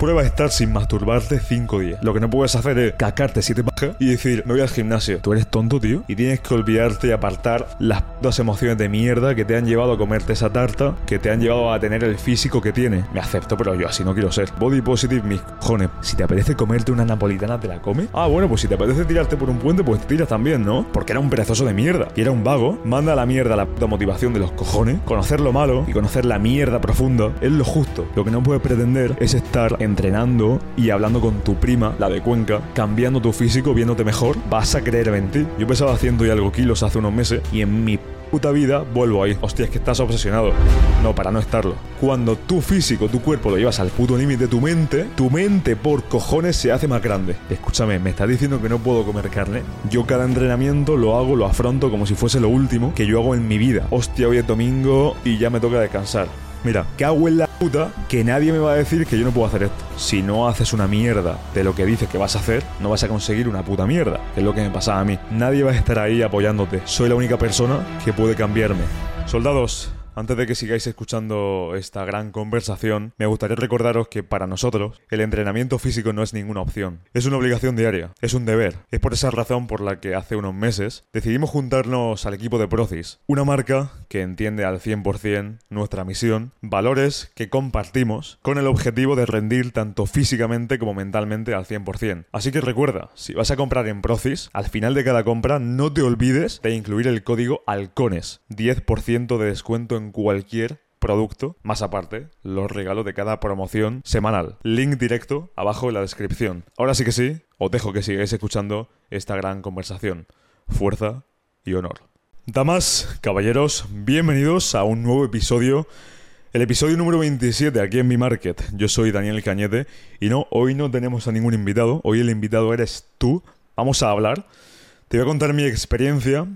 Prueba a estar sin masturbarte 5 días. Lo que no puedes hacer es cacarte 7 pajas y decir, me voy al gimnasio. Tú eres tonto, tío. Y tienes que olvidarte y apartar las putas emociones de mierda que te han llevado a comerte esa tarta, que te han llevado a tener el físico que tiene. Me acepto, pero yo así no quiero ser. Body positive, mis cojones. Si te apetece comerte una napolitana, ¿te la come? Ah, bueno, pues si te apetece tirarte por un puente, pues te tiras también, ¿no? Porque era un perezoso de mierda. Y era un vago. Manda a la mierda la motivación de los cojones. Conocer lo malo y conocer la mierda profunda es lo justo. Lo que no puedes pretender es estar entrenando y hablando con tu prima, la de Cuenca, cambiando tu físico, viéndote mejor, vas a creer en ti. Yo pesaba haciendo y algo kilos hace unos meses y en mi puta vida vuelvo ahí. Hostia, es que estás obsesionado. No, para no estarlo. Cuando tu físico, tu cuerpo lo llevas al puto límite, tu mente, tu mente por cojones se hace más grande. Escúchame, me estás diciendo que no puedo comer carne. Yo cada entrenamiento lo hago, lo afronto como si fuese lo último que yo hago en mi vida. Hostia, hoy es domingo y ya me toca descansar. Mira, cago en la que nadie me va a decir que yo no puedo hacer esto. Si no haces una mierda de lo que dices que vas a hacer, no vas a conseguir una puta mierda, es lo que me pasaba a mí. Nadie va a estar ahí apoyándote. Soy la única persona que puede cambiarme. Soldados, antes de que sigáis escuchando esta gran conversación, me gustaría recordaros que para nosotros el entrenamiento físico no es ninguna opción. Es una obligación diaria, es un deber. Es por esa razón por la que hace unos meses decidimos juntarnos al equipo de Procis, una marca que entiende al 100% nuestra misión, valores que compartimos con el objetivo de rendir tanto físicamente como mentalmente al 100%. Así que recuerda, si vas a comprar en Procis, al final de cada compra no te olvides de incluir el código HALCONES, 10% de descuento en cualquier producto, más aparte, los regalos de cada promoción semanal. Link directo abajo en la descripción. Ahora sí que sí, os dejo que sigáis escuchando esta gran conversación. Fuerza y honor. Damas, caballeros, bienvenidos a un nuevo episodio. El episodio número 27 aquí en mi market. Yo soy Daniel Cañete y no, hoy no tenemos a ningún invitado. Hoy el invitado eres tú. Vamos a hablar. Te voy a contar mi experiencia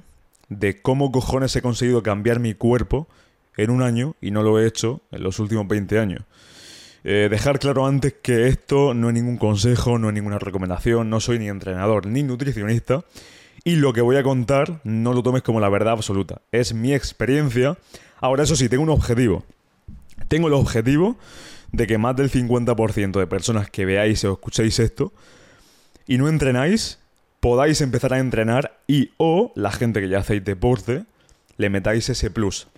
de cómo cojones he conseguido cambiar mi cuerpo en un año y no lo he hecho en los últimos 20 años. Eh, dejar claro antes que esto no es ningún consejo, no es ninguna recomendación, no soy ni entrenador ni nutricionista y lo que voy a contar no lo tomes como la verdad absoluta, es mi experiencia. Ahora eso sí, tengo un objetivo. Tengo el objetivo de que más del 50% de personas que veáis o escuchéis esto y no entrenáis, podáis empezar a entrenar y o la gente que ya hacéis deporte, le metáis ese plus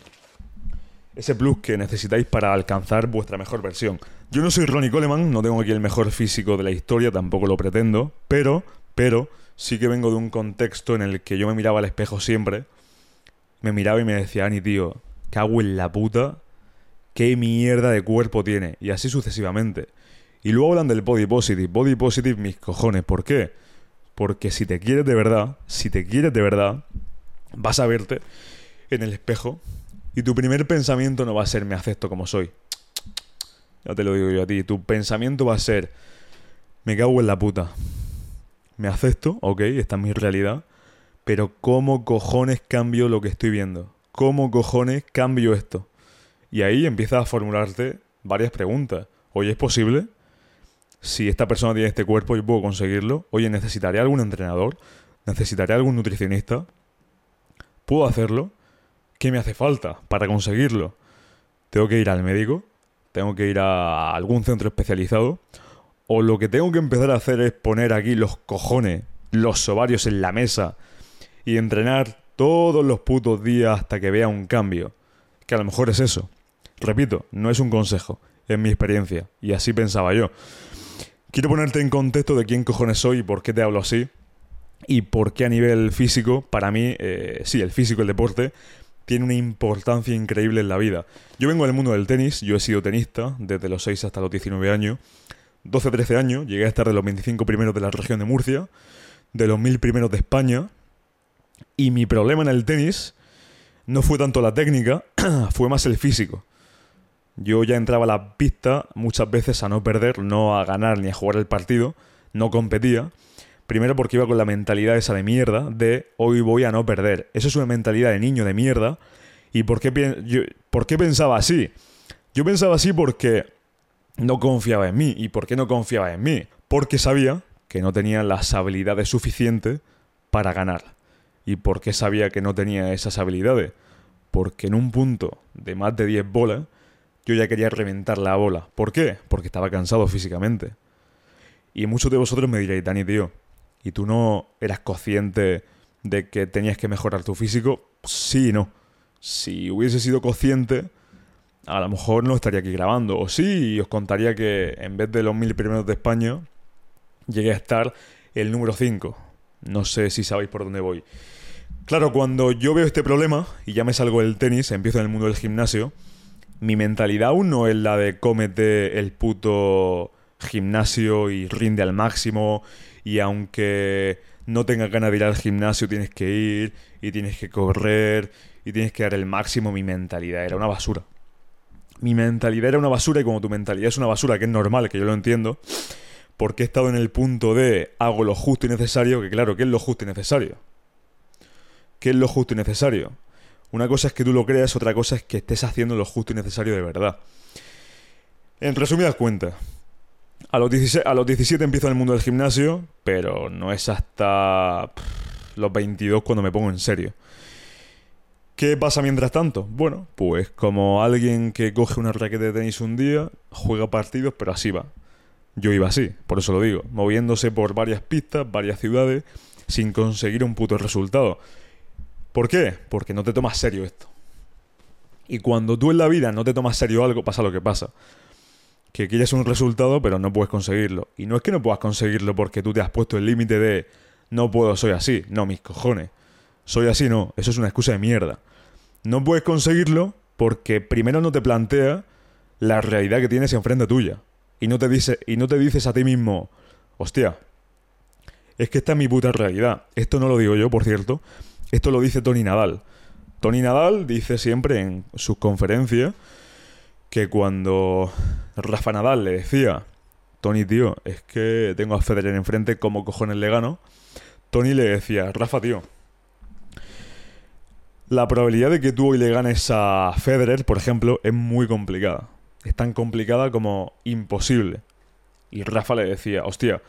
ese plus que necesitáis para alcanzar vuestra mejor versión. Yo no soy Ronnie Coleman, no tengo aquí el mejor físico de la historia, tampoco lo pretendo, pero, pero, sí que vengo de un contexto en el que yo me miraba al espejo siempre, me miraba y me decía, Ani, tío, cago en la puta, qué mierda de cuerpo tiene, y así sucesivamente. Y luego hablan del body positive, body positive mis cojones, ¿por qué? Porque si te quieres de verdad, si te quieres de verdad, vas a verte en el espejo y tu primer pensamiento no va a ser me acepto como soy. Ya te lo digo yo a ti. Tu pensamiento va a ser me cago en la puta. Me acepto, ok, esta es mi realidad. Pero ¿cómo cojones cambio lo que estoy viendo? ¿Cómo cojones cambio esto? Y ahí empiezas a formularte varias preguntas. Oye, ¿es posible? Si esta persona tiene este cuerpo, yo puedo conseguirlo. Oye, ¿necesitaré algún entrenador? ¿Necesitaré algún nutricionista? ¿Puedo hacerlo? ¿Qué me hace falta para conseguirlo? ¿Tengo que ir al médico? ¿Tengo que ir a algún centro especializado? ¿O lo que tengo que empezar a hacer es poner aquí los cojones, los ovarios en la mesa y entrenar todos los putos días hasta que vea un cambio? Que a lo mejor es eso. Repito, no es un consejo, es mi experiencia, y así pensaba yo. Quiero ponerte en contexto de quién cojones soy y por qué te hablo así, y por qué a nivel físico, para mí, eh, sí, el físico, el deporte, tiene una importancia increíble en la vida. Yo vengo del mundo del tenis, yo he sido tenista desde los 6 hasta los 19 años. 12-13 años, llegué a estar de los 25 primeros de la región de Murcia, de los 1000 primeros de España. Y mi problema en el tenis no fue tanto la técnica, fue más el físico. Yo ya entraba a la pista muchas veces a no perder, no a ganar ni a jugar el partido, no competía. Primero porque iba con la mentalidad esa de mierda de hoy voy a no perder. Eso es una mentalidad de niño de mierda. ¿Y por qué, por qué pensaba así? Yo pensaba así porque no confiaba en mí. ¿Y por qué no confiaba en mí? Porque sabía que no tenía las habilidades suficientes para ganar. ¿Y por qué sabía que no tenía esas habilidades? Porque en un punto de más de 10 bolas yo ya quería reventar la bola. ¿Por qué? Porque estaba cansado físicamente. Y muchos de vosotros me diréis, Dani, tío, ¿y tú no eras consciente de que tenías que mejorar tu físico? Sí y no. Si hubiese sido consciente, a lo mejor no estaría aquí grabando. O sí, y os contaría que en vez de los mil primeros de España, llegué a estar el número 5. No sé si sabéis por dónde voy. Claro, cuando yo veo este problema y ya me salgo del tenis, empiezo en el mundo del gimnasio, mi mentalidad aún no es la de cómete el puto gimnasio y rinde al máximo y aunque no tengas ganas de ir al gimnasio tienes que ir y tienes que correr y tienes que dar el máximo, mi mentalidad era una basura. Mi mentalidad era una basura y como tu mentalidad es una basura, que es normal, que yo lo entiendo, porque he estado en el punto de hago lo justo y necesario, que claro, ¿qué es lo justo y necesario? ¿Qué es lo justo y necesario? Una cosa es que tú lo creas, otra cosa es que estés haciendo lo justo y necesario de verdad. En resumidas cuentas, a los, 16, a los 17 empiezo en el mundo del gimnasio, pero no es hasta los 22 cuando me pongo en serio. ¿Qué pasa mientras tanto? Bueno, pues como alguien que coge una raqueta de tenis un día, juega partidos, pero así va. Yo iba así, por eso lo digo, moviéndose por varias pistas, varias ciudades, sin conseguir un puto resultado. ¿Por qué? Porque no te tomas serio esto. Y cuando tú en la vida no te tomas serio algo, pasa lo que pasa. Que quieres un resultado, pero no puedes conseguirlo. Y no es que no puedas conseguirlo porque tú te has puesto el límite de no puedo, soy así. No, mis cojones. Soy así, no. Eso es una excusa de mierda. No puedes conseguirlo porque primero no te plantea la realidad que tienes enfrente tuya. Y no te, dice, y no te dices a ti mismo, hostia, es que esta es mi puta realidad. Esto no lo digo yo, por cierto. Esto lo dice Tony Nadal. Tony Nadal dice siempre en sus conferencias que cuando Rafa Nadal le decía, Tony, tío, es que tengo a Federer enfrente, ¿cómo cojones le gano? Tony le decía, Rafa, tío, la probabilidad de que tú hoy le ganes a Federer, por ejemplo, es muy complicada. Es tan complicada como imposible. Y Rafa le decía, hostia,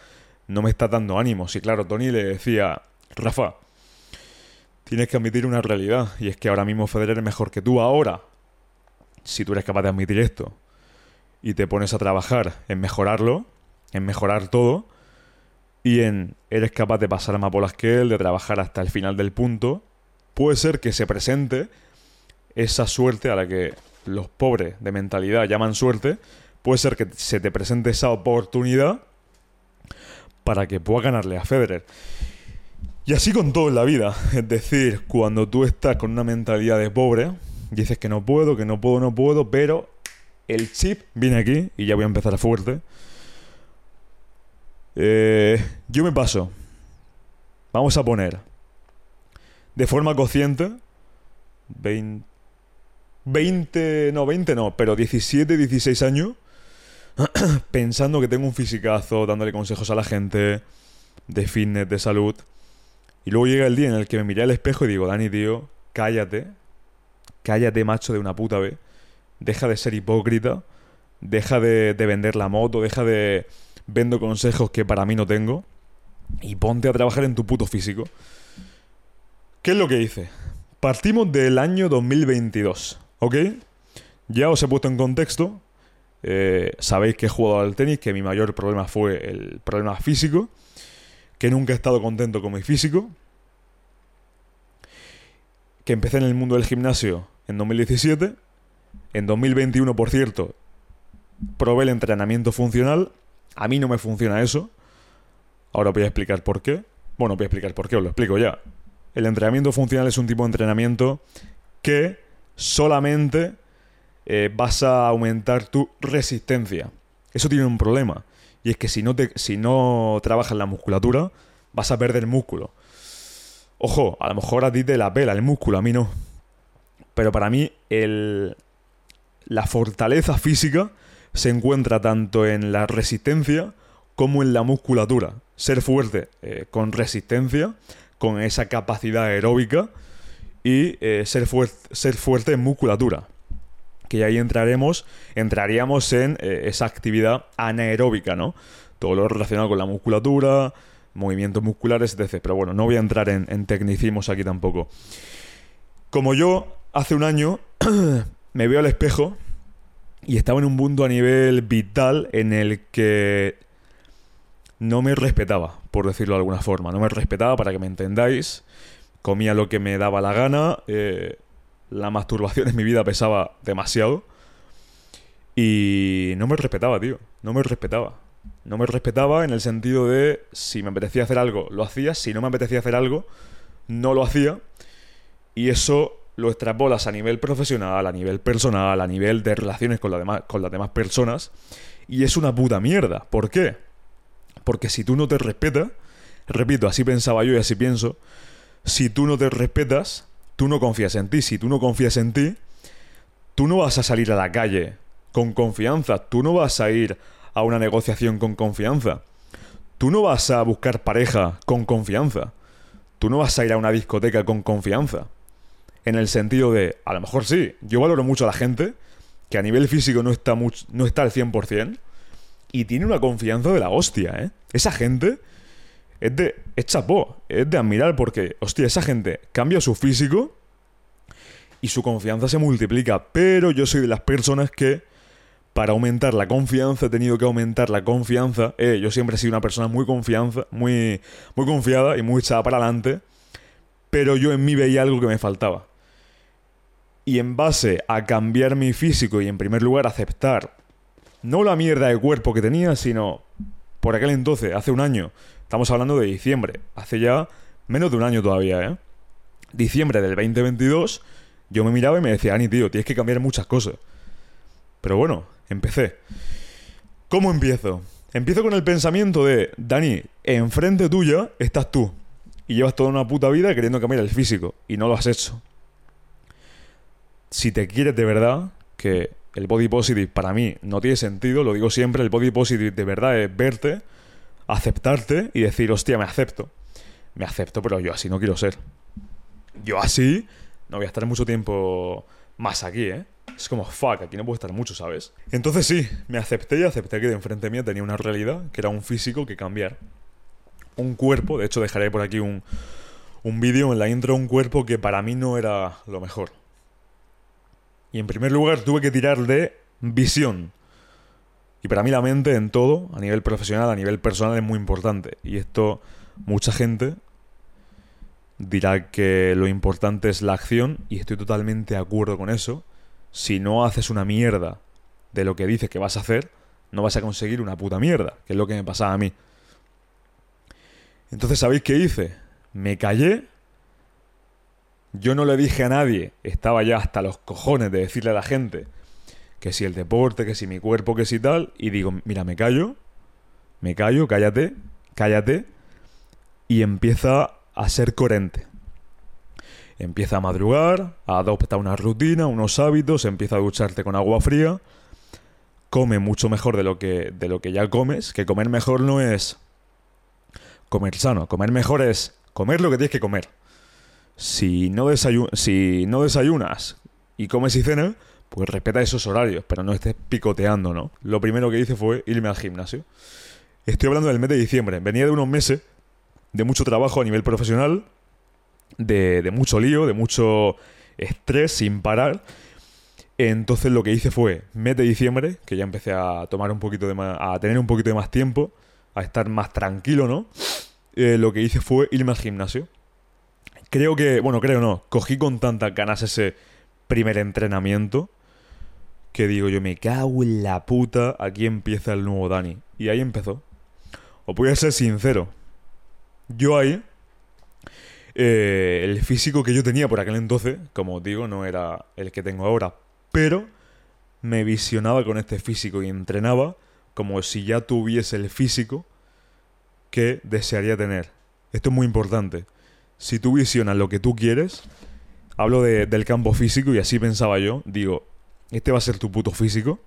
no me está dando ánimos. Y claro, Tony le decía, Rafa, tienes que admitir una realidad. Y es que ahora mismo Federer es mejor que tú. Ahora, si tú eres capaz de admitir esto y te pones a trabajar en mejorarlo, en mejorar todo, y en eres capaz de pasar más bolas que él, de trabajar hasta el final del punto, puede ser que se presente esa suerte a la que los pobres de mentalidad llaman suerte, puede ser que se te presente esa oportunidad para que puedas ganarle a Federer. Y así con todo en la vida. Es decir, cuando tú estás con una mentalidad de pobre, dices que no puedo, que no puedo, no puedo, pero el chip viene aquí y ya voy a empezar a fuerte. Eh, yo me paso. Vamos a poner de forma consciente 20, 20, no, 20 no, pero 17, 16 años pensando que tengo un fisicazo, dándole consejos a la gente de fitness, de salud. Y luego llega el día en el que me miré al espejo y digo, Dani, tío, cállate. Cállate, macho, de una puta vez. Deja de ser hipócrita. Deja de, vender la moto. Deja de... Vendo consejos que para mí no tengo. Y ponte a trabajar en tu puto físico. ¿Qué es lo que hice? Partimos del año 2022, ¿ok? Ya os he puesto en contexto. Eh, sabéis que he jugado al tenis, que mi mayor problema fue el problema físico que nunca he estado contento con mi físico, que empecé en el mundo del gimnasio en 2017, en 2021, por cierto, probé el entrenamiento funcional, a mí no me funciona eso, ahora voy a explicar por qué, bueno, voy a explicar por qué, os lo explico ya. El entrenamiento funcional es un tipo de entrenamiento que solamente eh, vas a aumentar tu resistencia. Eso tiene un problema. Y es que si no, si no trabajas la musculatura, vas a perder músculo. Ojo, a lo mejor a ti te la pela el músculo, a mí no. Pero para mí el, la fortaleza física se encuentra tanto en la resistencia como en la musculatura. Ser fuerte eh, con resistencia, con esa capacidad aeróbica y eh, ser, ser fuerte en musculatura que ahí entraremos, entraríamos en eh, esa actividad anaeróbica, ¿no? Todo lo relacionado con la musculatura, movimientos musculares, etc. Pero bueno, no voy a entrar en, en tecnicismos aquí tampoco. Como yo hace un año me veo al espejo Y estaba en un punto a nivel vital en el que no me respetaba, por decirlo de alguna forma. No me respetaba, para que me entendáis. Comía lo que me daba la gana. Eh, la masturbación en mi vida pesaba demasiado. Y no me respetaba, tío. No me respetaba. No me respetaba en el sentido de si me apetecía hacer algo, lo hacía. Si no me apetecía hacer algo, no lo hacía. Y eso lo extrapolas a nivel profesional, a nivel personal, a nivel de relaciones con, demás, con las demás personas. Y es una puta mierda. ¿Por qué? Porque si tú no te respetas, repito, así pensaba yo y así pienso, si tú no te respetas, tú no confías en ti. Si tú no confías en ti, tú no vas a salir a la calle con confianza. Tú no vas a ir a una negociación con confianza. Tú no vas a buscar pareja con confianza. Tú no vas a ir a una discoteca con confianza. En el sentido de, a lo mejor sí, yo valoro mucho a la gente que a nivel físico no está, no está al 100%, y tiene una confianza de la hostia, ¿eh? Esa gente es de. Es chapó, es de admirar porque, hostia, esa gente cambia su físico y su confianza se multiplica. Pero yo soy de las personas que, para aumentar la confianza, he tenido que aumentar la confianza. Eh, yo siempre he sido una persona muy confianza, muy, muy confiada y muy echada para adelante. Pero yo en mí veía algo que me faltaba. Y en base a cambiar mi físico y en primer lugar aceptar no la mierda de cuerpo que tenía, sino por aquel entonces, hace un año, estamos hablando de diciembre, hace ya menos de un año todavía, ¿eh? Diciembre del 2022, yo me miraba y me decía, Ani, tío, tienes que cambiar muchas cosas. Pero bueno, empecé. ¿Cómo empiezo? Empiezo con el pensamiento de, Dani, enfrente tuya estás tú. Y llevas toda una puta vida queriendo cambiar el físico. Y no lo has hecho. Si te quieres de verdad, que el body positive para mí no tiene sentido, lo digo siempre, el body positive de verdad es verte, aceptarte y decir, hostia, me acepto. Me acepto, pero yo así no quiero ser. Yo así no voy a estar mucho tiempo más aquí, ¿eh? Es como, fuck, aquí no puedo estar mucho, ¿sabes? Entonces sí, me acepté y acepté que de enfrente mía tenía una realidad, que era un físico que cambiar. Un cuerpo, de hecho dejaré por aquí un, un vídeo en la intro, un cuerpo que para mí no era lo mejor. Y en primer lugar tuve que tirar de visión. Y para mí la mente en todo, a nivel profesional, a nivel personal, es muy importante. Y esto mucha gente dirá que lo importante es la acción y estoy totalmente de acuerdo con eso. Si no haces una mierda de lo que dices que vas a hacer, no vas a conseguir una puta mierda, que es lo que me pasaba a mí. Entonces, ¿sabéis qué hice? Me callé yo no le dije a nadie, estaba ya hasta los cojones de decirle a la gente que si el deporte, que si mi cuerpo, que si tal, y digo, mira, me callo, me callo, cállate, cállate, y empieza a ser coherente. Empieza a madrugar, adopta una rutina, unos hábitos, empieza a ducharte con agua fría, come mucho mejor de lo que, de lo que ya comes, que comer mejor no es comer sano, comer mejor es comer lo que tienes que comer si no, si no desayunas y comes y cenas, pues respeta esos horarios, pero no estés picoteando, ¿no? Lo primero que hice fue irme al gimnasio. Estoy hablando del mes de diciembre. Venía de unos meses de mucho trabajo a nivel profesional, de, de mucho lío, de mucho estrés sin parar. Entonces lo que hice fue, mes de diciembre, que ya empecé a tomar un poquito de más, a tener un poquito de más tiempo, a estar más tranquilo, ¿no? Eh, lo que hice fue irme al gimnasio. Creo que, bueno, creo no, cogí con tantas ganas ese primer entrenamiento que digo yo, me cago en la puta, aquí empieza el nuevo Dani. Y ahí empezó. Os voy a ser sincero. Yo ahí, eh, el físico que yo tenía por aquel entonces, como os digo, no era el que tengo ahora, pero me visionaba con este físico y entrenaba como si ya tuviese el físico que desearía tener. Esto es muy importante si tú visionas lo que tú quieres, hablo del campo físico y así pensaba yo, digo, este va a ser tu puto físico.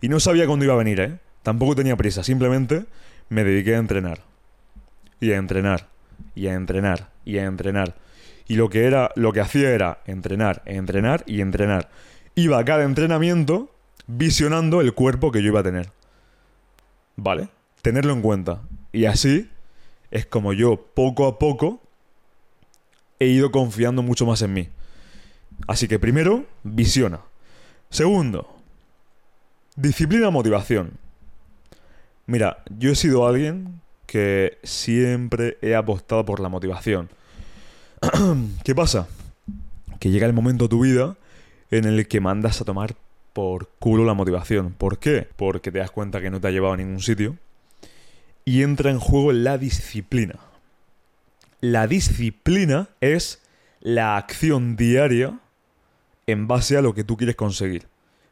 Y no sabía cuándo iba a venir, ¿eh? Tampoco tenía prisa, simplemente me dediqué a entrenar. Y a entrenar, y a entrenar, y a entrenar. Y lo que era, lo que hacía era entrenar, entrenar y entrenar. Iba a cada entrenamiento visionando el cuerpo que yo iba a tener. ¿Vale? Tenerlo en cuenta. Y así es como yo poco a poco he ido confiando mucho más en mí. Así que primero, visiona. Segundo, Disciplina, motivación. Mira, yo he sido alguien que siempre he apostado por la motivación. ¿Qué pasa? Que llega el momento de tu vida en el que mandas a tomar por culo la motivación. ¿Por qué? Porque te das cuenta que no te ha llevado a ningún sitio. Y entra en juego la disciplina. La disciplina es la acción diaria en base a lo que tú quieres conseguir.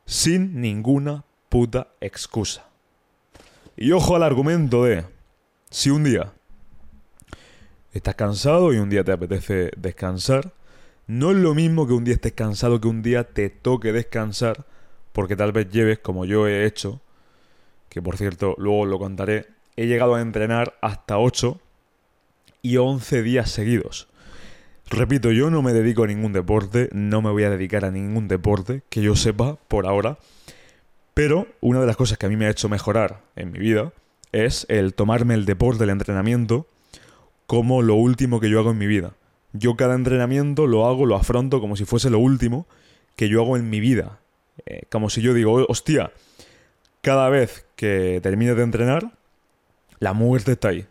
Sin ninguna puta excusa. Y ojo al argumento de, si un día estás cansado y un día te apetece descansar, no es lo mismo que un día estés cansado que un día te toque descansar, porque tal vez lleves, como yo he hecho, que por cierto luego lo contaré, he llegado a entrenar hasta 8 y 11 días seguidos. Repito, yo no me dedico a ningún deporte, no me voy a dedicar a ningún deporte que yo sepa por ahora, pero una de las cosas que a mí me ha hecho mejorar en mi vida es el tomarme el deporte, el entrenamiento, como lo último que yo hago en mi vida. Yo cada entrenamiento lo hago, lo afronto como si fuese lo último que yo hago en mi vida. Eh, como si yo digo, hostia, cada vez que termine de entrenar, la muerte está ahí.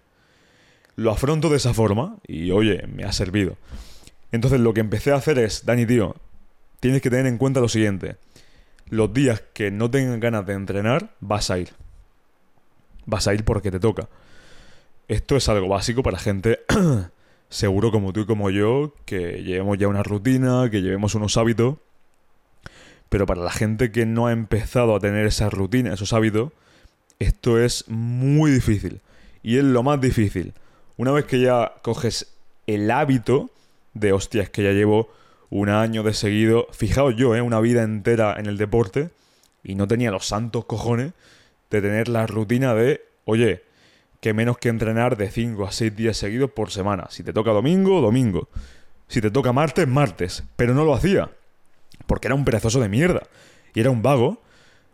Lo afronto de esa forma y oye, me ha servido. Entonces lo que empecé a hacer es, Dani, tío, tienes que tener en cuenta lo siguiente. Los días que no tengan ganas de entrenar, vas a ir. Vas a ir porque te toca. Esto es algo básico para gente seguro como tú y como yo, que llevemos ya una rutina, que llevemos unos hábitos. Pero para la gente que no ha empezado a tener esa rutina, esos hábitos, esto es muy difícil. Y es lo más difícil. Una vez que ya coges el hábito de, hostias, que ya llevo un año de seguido, fijaos yo, ¿eh? una vida entera en el deporte, y no tenía los santos cojones de tener la rutina de, oye, que menos que entrenar de 5 a 6 días seguidos por semana. Si te toca domingo, domingo. Si te toca martes, martes. Pero no lo hacía. Porque era un perezoso de mierda. Y era un vago.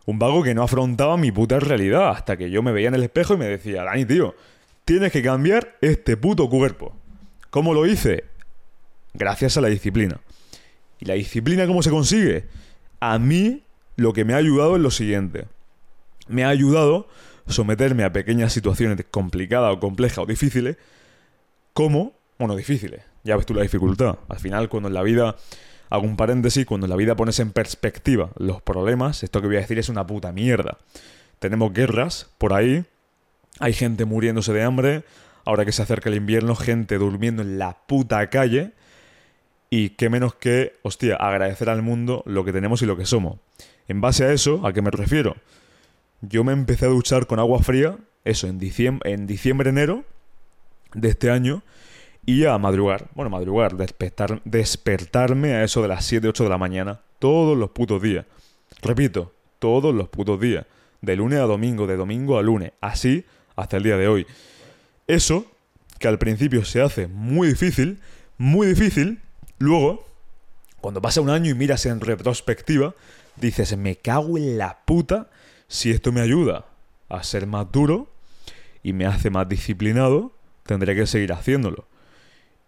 Un vago que no afrontaba mi puta realidad. Hasta que yo me veía en el espejo y me decía, Dani, tío, tienes que cambiar este puto cuerpo. ¿Cómo lo hice? Gracias a la disciplina. ¿Y la disciplina cómo se consigue? A mí lo que me ha ayudado es lo siguiente. Me ha ayudado someterme a pequeñas situaciones complicadas o complejas o difíciles, como, bueno, difíciles, ya ves tú la dificultad. Al final, cuando en la vida, hago un paréntesis, cuando en la vida pones en perspectiva los problemas, esto que voy a decir es una puta mierda. Tenemos guerras por ahí, hay gente muriéndose de hambre, ahora que se acerca el invierno, gente durmiendo en la puta calle, y qué menos que, hostia, agradecer al mundo lo que tenemos y lo que somos. En base a eso, ¿a qué me refiero? yo me empecé a duchar con agua fría, eso, en diciembre, en diciembre enero de este año, y a madrugar, bueno, madrugar, despertar, despertarme a eso de las 7, 8 de la mañana, todos los putos días. Repito, todos los putos días, de lunes a domingo, de domingo a lunes, así hasta el día de hoy. Eso, que al principio se hace muy difícil, muy difícil, luego, cuando pasa un año y miras en retrospectiva, dices, me cago en la puta si esto me ayuda a ser más duro y me hace más disciplinado, tendré que seguir haciéndolo.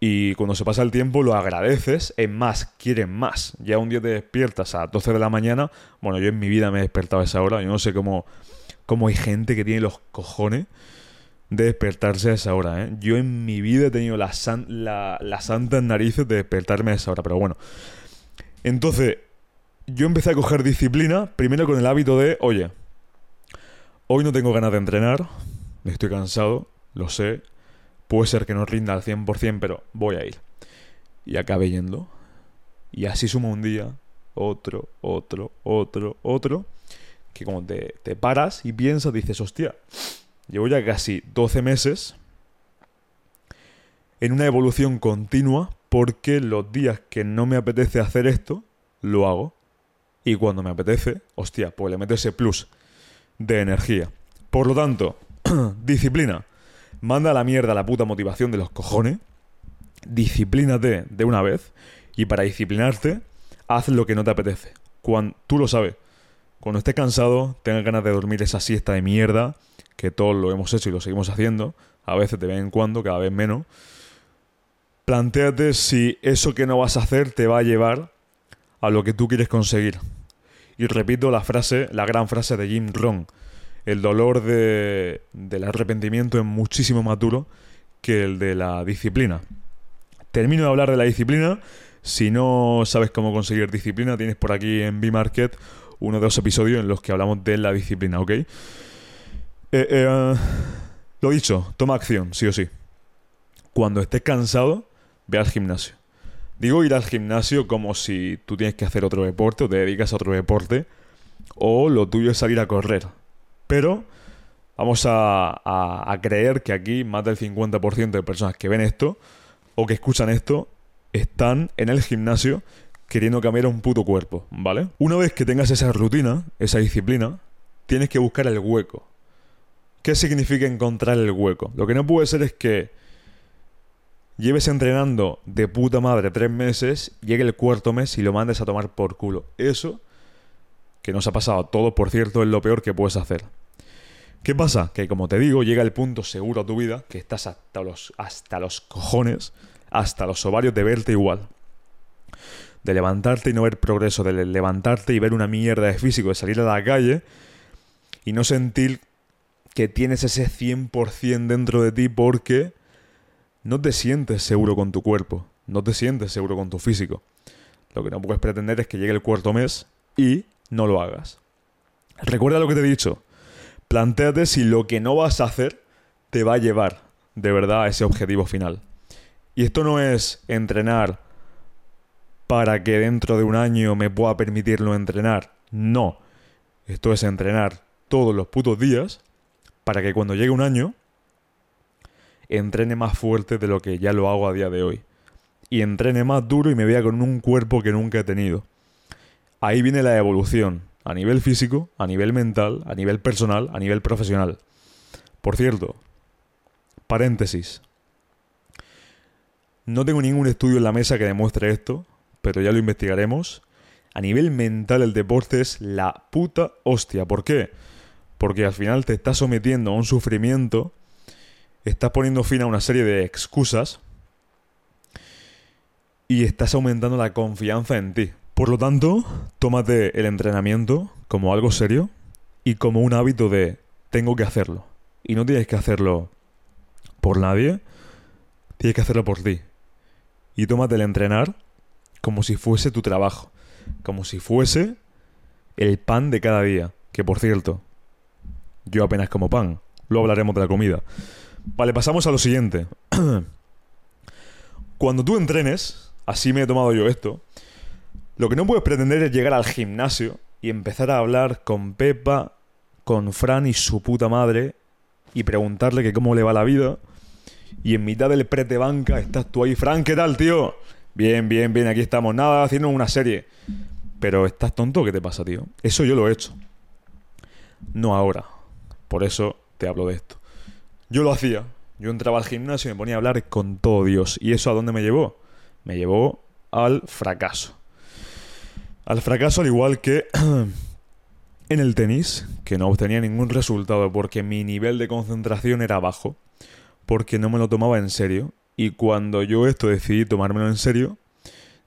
Y cuando se pasa el tiempo lo agradeces, es más, quieren más. Ya un día te despiertas a 12 de la mañana, bueno, yo en mi vida me he despertado a esa hora, yo no sé cómo, cómo hay gente que tiene los cojones de despertarse a esa hora. ¿eh? Yo en mi vida he tenido las la, la santas narices de despertarme a esa hora, pero bueno. Entonces, yo empecé a coger disciplina, primero con el hábito de, oye, Hoy no tengo ganas de entrenar, estoy cansado, lo sé, puede ser que no rinda al 100%, pero voy a ir. Y acabé yendo. Y así suma un día, otro, otro, otro, otro, que como te, te paras y piensas, dices, hostia, llevo ya casi 12 meses en una evolución continua porque los días que no me apetece hacer esto, lo hago. Y cuando me apetece, hostia, pues le meto ese plus de energía. Por lo tanto, disciplina. Manda a la mierda la puta motivación de los cojones. Disciplínate de una vez. Y para disciplinarte, haz lo que no te apetece. Cuando, tú lo sabes. Cuando estés cansado, tengas ganas de dormir esa siesta de mierda, que todos lo hemos hecho y lo seguimos haciendo, a veces de vez en cuando, cada vez menos. Plantéate si eso que no vas a hacer te va a llevar a lo que tú quieres conseguir. Y repito la frase, la gran frase de Jim Rohn. El dolor de, del arrepentimiento es muchísimo más duro que el de la disciplina. Termino de hablar de la disciplina. Si no sabes cómo conseguir disciplina, tienes por aquí en B-Market uno de los episodios en los que hablamos de la disciplina, ¿ok? Eh, eh, lo dicho, toma acción, sí o sí. Cuando estés cansado, ve al gimnasio. Digo ir al gimnasio como si tú tienes que hacer otro deporte o te dedicas a otro deporte o lo tuyo es salir a correr. Pero vamos a, creer que aquí más del 50% de personas que ven esto o que escuchan esto están en el gimnasio queriendo cambiar un puto cuerpo, ¿vale? Una vez que tengas esa rutina, esa disciplina, tienes que buscar el hueco. ¿Qué significa encontrar el hueco? Lo que no puede ser es que lleves entrenando de puta madre tres meses, llegue el cuarto mes y lo mandes a tomar por culo. Eso, que nos ha pasado a todos, por cierto, es lo peor que puedes hacer. ¿Qué pasa? Que como te digo, llega el punto seguro a tu vida, que estás hasta los, hasta los cojones, hasta los ovarios de verte igual. De levantarte y no ver progreso, de levantarte y ver una mierda de físico, de salir a la calle y no sentir que tienes ese 100% dentro de ti porque no te sientes seguro con tu cuerpo, no te sientes seguro con tu físico. Lo que no puedes pretender es que llegue el cuarto mes y no lo hagas. Recuerda lo que te he dicho. Plantéate si lo que no vas a hacer te va a llevar de verdad a ese objetivo final. Y esto no es entrenar para que dentro de un año me pueda permitirlo entrenar. No. Esto es entrenar todos los putos días para que cuando llegue un año entrene más fuerte de lo que ya lo hago a día de hoy. Y entrene más duro y me vea con un cuerpo que nunca he tenido. Ahí viene la evolución, a nivel físico, a nivel mental, a nivel personal, a nivel profesional. Por cierto, paréntesis. No tengo ningún estudio en la mesa que demuestre esto, pero ya lo investigaremos. A nivel mental el deporte es la puta hostia. ¿Por qué? Porque al final te estás sometiendo a un sufrimiento estás poniendo fin a una serie de excusas y estás aumentando la confianza en ti. Por lo tanto, tómate el entrenamiento como algo serio y como un hábito de tengo que hacerlo. Y no tienes que hacerlo por nadie, tienes que hacerlo por ti. Y tómate el entrenar como si fuese tu trabajo, como si fuese el pan de cada día. Que por cierto, yo apenas como pan. Luego hablaremos de la comida. Vale, pasamos a lo siguiente. Cuando tú entrenes, así me he tomado yo esto, lo que no puedes pretender es llegar al gimnasio y empezar a hablar con Pepa, con Fran y su puta madre y preguntarle que cómo le va la vida. Y en mitad del prete banca estás tú ahí, Fran, ¿qué tal, tío? Bien, bien, bien, aquí estamos. Nada, haciendo una serie. Pero estás tonto, ¿qué te pasa, tío? Eso yo lo he hecho. No ahora. Por eso te hablo de esto. Yo lo hacía. Yo entraba al gimnasio y me ponía a hablar con todo Dios. ¿Y eso a dónde me llevó? Me llevó al fracaso. Al fracaso al igual que en el tenis, que no obtenía ningún resultado porque mi nivel de concentración era bajo, porque no me lo tomaba en serio. Y cuando yo esto decidí tomármelo en serio,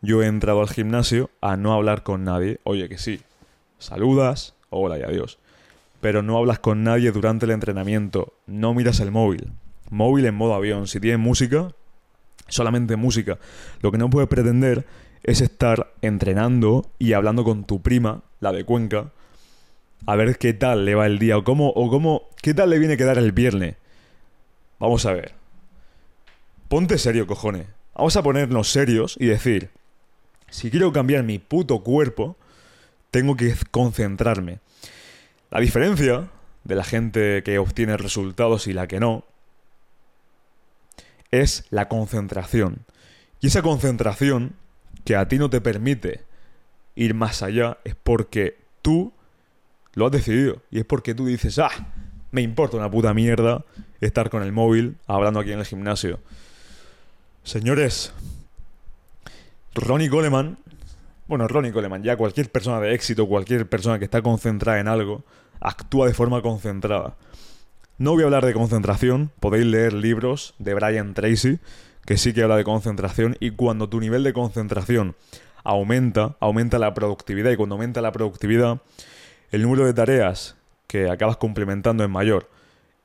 yo he entrado al gimnasio a no hablar con nadie. Oye, que sí. Saludas, hola y adiós pero no hablas con nadie durante el entrenamiento, no miras el móvil. Móvil en modo avión, si tienes música, solamente música. Lo que no puedes pretender es estar entrenando y hablando con tu prima, la de Cuenca, a ver qué tal le va el día o cómo, o cómo, qué tal le viene a quedar el viernes. Vamos a ver. Ponte serio, cojones. Vamos a ponernos serios y decir, si quiero cambiar mi puto cuerpo, tengo que concentrarme. La diferencia de la gente que obtiene resultados y la que no es la concentración. Y esa concentración que a ti no te permite ir más allá es porque tú lo has decidido. Y es porque tú dices, ah, me importa una puta mierda estar con el móvil hablando aquí en el gimnasio. Señores, Ronnie Coleman, bueno, Ronnie Coleman, ya cualquier persona de éxito, cualquier persona que está concentrada en algo, actúa de forma concentrada. No voy a hablar de concentración, podéis leer libros de Brian Tracy, que sí que habla de concentración, y cuando tu nivel de concentración aumenta, aumenta la productividad y cuando aumenta la productividad, el número de tareas que acabas cumplimentando es mayor.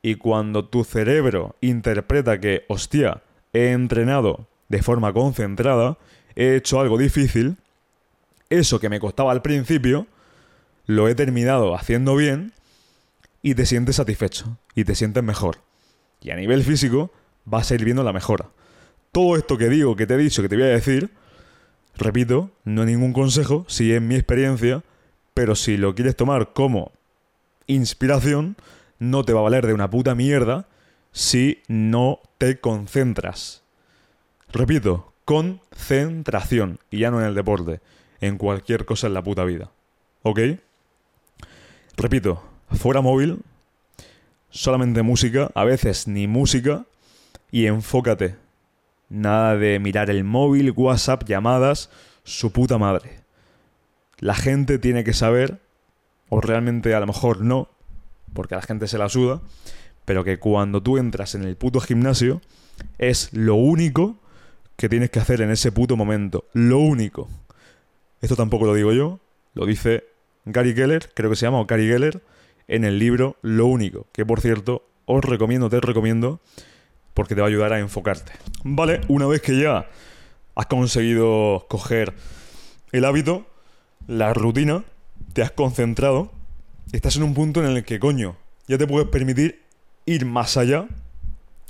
Y cuando tu cerebro interpreta que, hostia, he entrenado de forma concentrada, he hecho algo difícil, eso que me costaba al principio, lo he terminado haciendo bien y te sientes satisfecho y te sientes mejor. Y a nivel físico vas a ir viendo la mejora. Todo esto que digo, que te he dicho, que te voy a decir, repito, no es ningún consejo, si es mi experiencia, pero si lo quieres tomar como inspiración, no te va a valer de una puta mierda si no te concentras. Repito, concentración, y ya no en el deporte, en cualquier cosa en la puta vida. ¿Ok? Repito, fuera móvil, solamente música, a veces ni música, y enfócate. Nada de mirar el móvil, WhatsApp, llamadas, su puta madre. La gente tiene que saber, o realmente a lo mejor no, porque a la gente se la suda, pero que cuando tú entras en el puto gimnasio, es lo único que tienes que hacer en ese puto momento. Lo único. Esto tampoco lo digo yo, lo dice Gary Geller, creo que se llama, o Gary Geller, en el libro Lo único, que por cierto os recomiendo, te recomiendo, porque te va a ayudar a enfocarte. Vale, una vez que ya has conseguido coger el hábito, la rutina, te has concentrado, estás en un punto en el que, coño, ya te puedes permitir ir más allá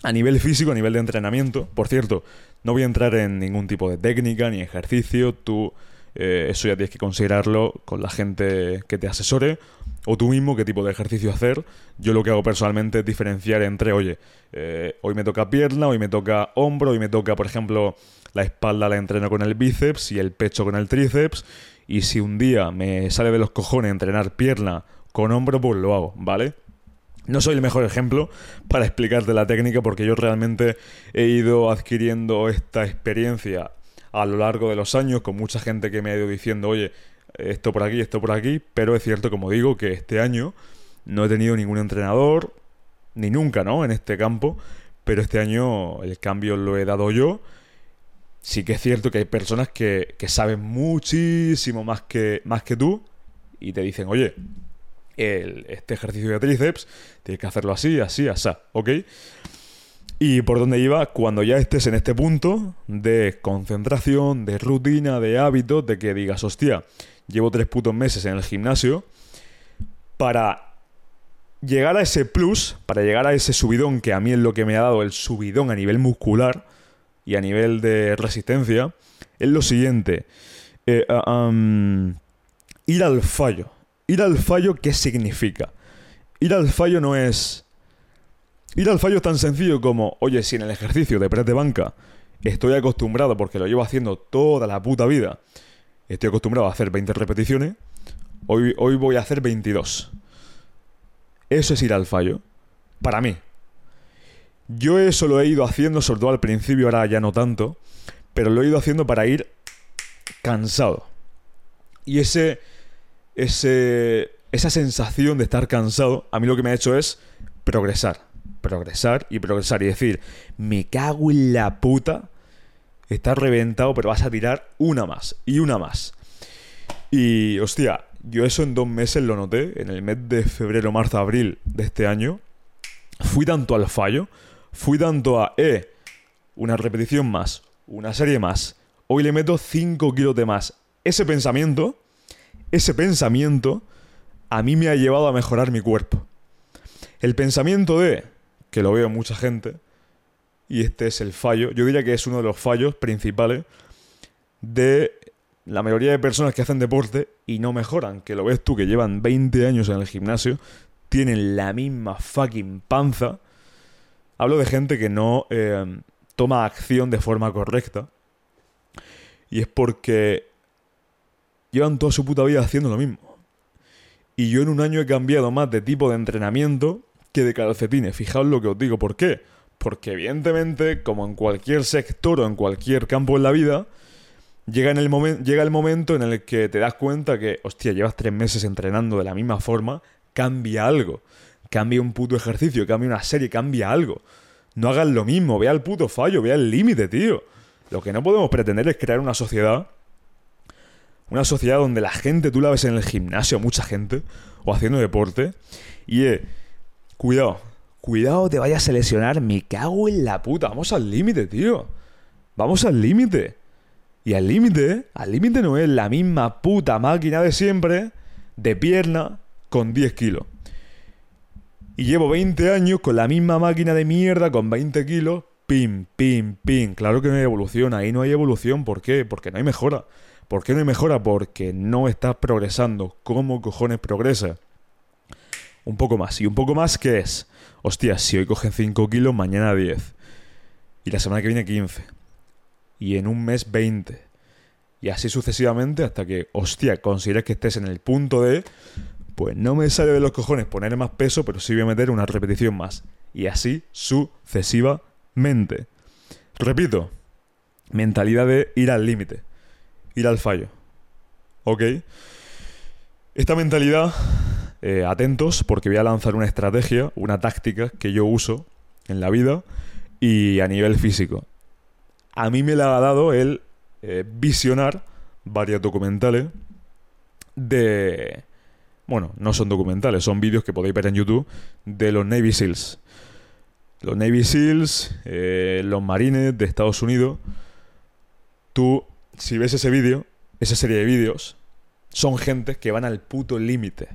a nivel físico, a nivel de entrenamiento. Por cierto, no voy a entrar en ningún tipo de técnica ni ejercicio, tú eh, eso ya tienes que considerarlo con la gente que te asesore o tú mismo qué tipo de ejercicio hacer. Yo lo que hago personalmente es diferenciar entre, oye, eh, hoy me toca pierna, hoy me toca hombro, hoy me toca, por ejemplo, la espalda la entreno con el bíceps y el pecho con el tríceps. Y si un día me sale de los cojones entrenar pierna con hombro, pues lo hago, ¿vale? No soy el mejor ejemplo para explicarte la técnica porque yo realmente he ido adquiriendo esta experiencia a lo largo de los años con mucha gente que me ha ido diciendo, oye, esto por aquí, esto por aquí, pero es cierto, como digo, que este año no he tenido ningún entrenador, ni nunca, ¿no? En este campo, pero este año el cambio lo he dado yo. Sí que es cierto que hay personas que, que saben muchísimo más que, más que tú y te dicen, oye, el, este ejercicio de tríceps tienes que hacerlo así, así, así, ¿ok? Y por dónde iba, cuando ya estés en este punto de concentración, de rutina, de hábito, de que digas, hostia, llevo tres putos meses en el gimnasio, para llegar a ese plus, para llegar a ese subidón que a mí es lo que me ha dado el subidón a nivel muscular y a nivel de resistencia, es lo siguiente. Eh, ah, ir al fallo. Ir al fallo, ¿qué significa? Ir al fallo no es Ir al fallo es tan sencillo como, oye, si en el ejercicio de press de banca estoy acostumbrado, porque lo llevo haciendo toda la puta vida, estoy acostumbrado a hacer 20 repeticiones, hoy, hoy voy a hacer 22. Eso es ir al fallo. Para mí. Yo eso lo he ido haciendo, sobre todo al principio, ahora ya no tanto, pero lo he ido haciendo para ir cansado. Y ese, ese, esa sensación de estar cansado, a mí lo que me ha hecho es progresar progresar y progresar y decir, me cago en la puta, estás reventado, pero vas a tirar una más y una más. Y hostia, yo eso en dos meses lo noté, en el mes de febrero, marzo, abril de este año. Fui tanto al fallo, fui tanto a, eh, una repetición más, una serie más, hoy le meto 5 kilos de más. Ese pensamiento, ese pensamiento, a mí me ha llevado a mejorar mi cuerpo. El pensamiento de, que lo veo mucha gente, y este es el fallo, yo diría que es uno de los fallos principales de la mayoría de personas que hacen deporte y no mejoran, que lo ves tú que llevan 20 años en el gimnasio, tienen la misma fucking panza. Hablo de gente que no eh, toma acción de forma correcta. Y es porque llevan toda su puta vida haciendo lo mismo. Y yo en un año he cambiado más de tipo de entrenamiento que de calcetines. Fijaos lo que os digo. ¿Por qué? Porque evidentemente, como en cualquier sector o en cualquier campo en la vida, llega, en el llega el momento en el que te das cuenta que, hostia, llevas tres meses entrenando de la misma forma, cambia algo. Cambia un puto ejercicio, cambia una serie, cambia algo. No hagas lo mismo, vea el puto fallo, vea el límite, tío. Lo que no podemos pretender es crear una sociedad Una sociedad donde la gente, tú la ves en el gimnasio, mucha gente, o haciendo deporte, y eh, cuidado, cuidado te vayas a lesionar, me cago en la puta, vamos al límite, tío. Vamos al límite. Y al límite, al límite no es la misma puta máquina de siempre, de pierna, con 10 kilos. Y llevo 20 años con la misma máquina de mierda, con 20 kilos, pim, pim, pim. Claro que no hay evolución, ahí no hay evolución. ¿Por qué? Porque no hay mejora. ¿Por qué no hay mejora? Porque no estás progresando. ¿Cómo cojones progresa? Un poco más. ¿Y un poco más qué es? Hostia, si hoy cogen 5 kilos, mañana 10. Y la semana que viene 15. Y en un mes 20. Y así sucesivamente hasta que, hostia, consideres que estés en el punto de, pues no me sale de los cojones poner más peso, pero sí voy a meter una repetición más. Y así sucesivamente. Repito, mentalidad de ir al límite, ir al fallo. ¿Ok? Esta mentalidad eh, atentos porque voy a lanzar una estrategia, una táctica que yo uso en la vida y a nivel físico. A mí me la ha dado el eh, visionar varios documentales de... Bueno, no son documentales, son vídeos que podéis ver en YouTube de los Navy SEALs. Los Navy SEALs, eh, los marines de Estados Unidos. Tú, si ves ese vídeo, esa serie de vídeos, son gente que van al puto límite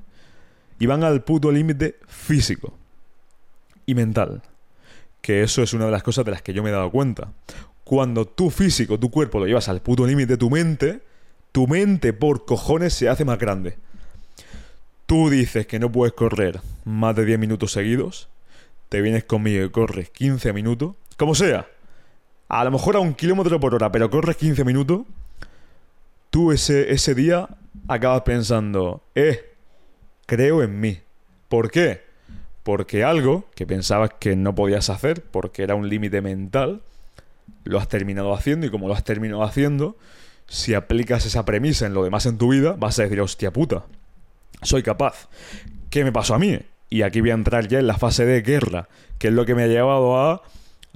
y van al puto límite físico y mental. Que eso es una de las cosas de las que yo me he dado cuenta. Cuando tu físico, tu cuerpo lo llevas al puto límite, tu mente, tu mente por cojones se hace más grande. Tú dices que no puedes correr más de 10 minutos seguidos, te vienes conmigo y corres 15 minutos, como sea, a lo mejor a un kilómetro por hora, pero corres 15 minutos, tú ese, ese día acabas pensando, eh, creo en mí. ¿Por qué? Porque algo que pensabas que no podías hacer, porque era un límite mental, lo has terminado haciendo y como lo has terminado haciendo, si aplicas esa premisa en lo demás en tu vida, vas a decir, hostia puta, soy capaz. ¿Qué me pasó a mí? Y aquí voy a entrar ya en la fase de guerra, que es lo que me ha llevado a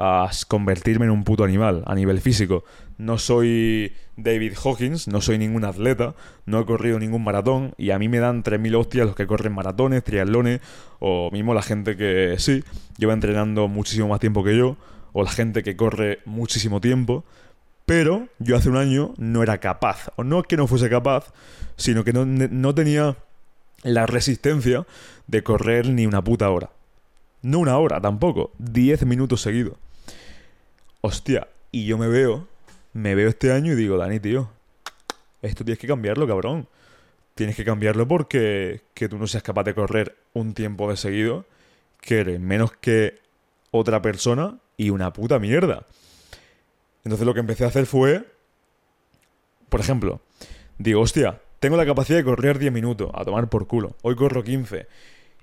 a convertirme en un puto animal a nivel físico. No soy David Hawkins, no soy ningún atleta, no he corrido ningún maratón y a mí me dan 3.000 hostias los que corren maratones, triatlones o mismo la gente que sí, lleva entrenando muchísimo más tiempo que yo o la gente que corre muchísimo tiempo. Pero yo hace un año no era capaz, o no que no fuese capaz, sino que no, no tenía la resistencia de correr ni una puta hora. No una hora tampoco, 10 minutos seguidos. Hostia, y yo me veo, me veo este año y digo, Dani, tío, esto tienes que cambiarlo, cabrón. Tienes que cambiarlo porque que tú no seas capaz de correr un tiempo de seguido, que eres menos que otra persona y una puta mierda. Entonces lo que empecé a hacer fue, por ejemplo, digo, hostia, tengo la capacidad de correr 10 minutos, a tomar por culo. Hoy corro 15.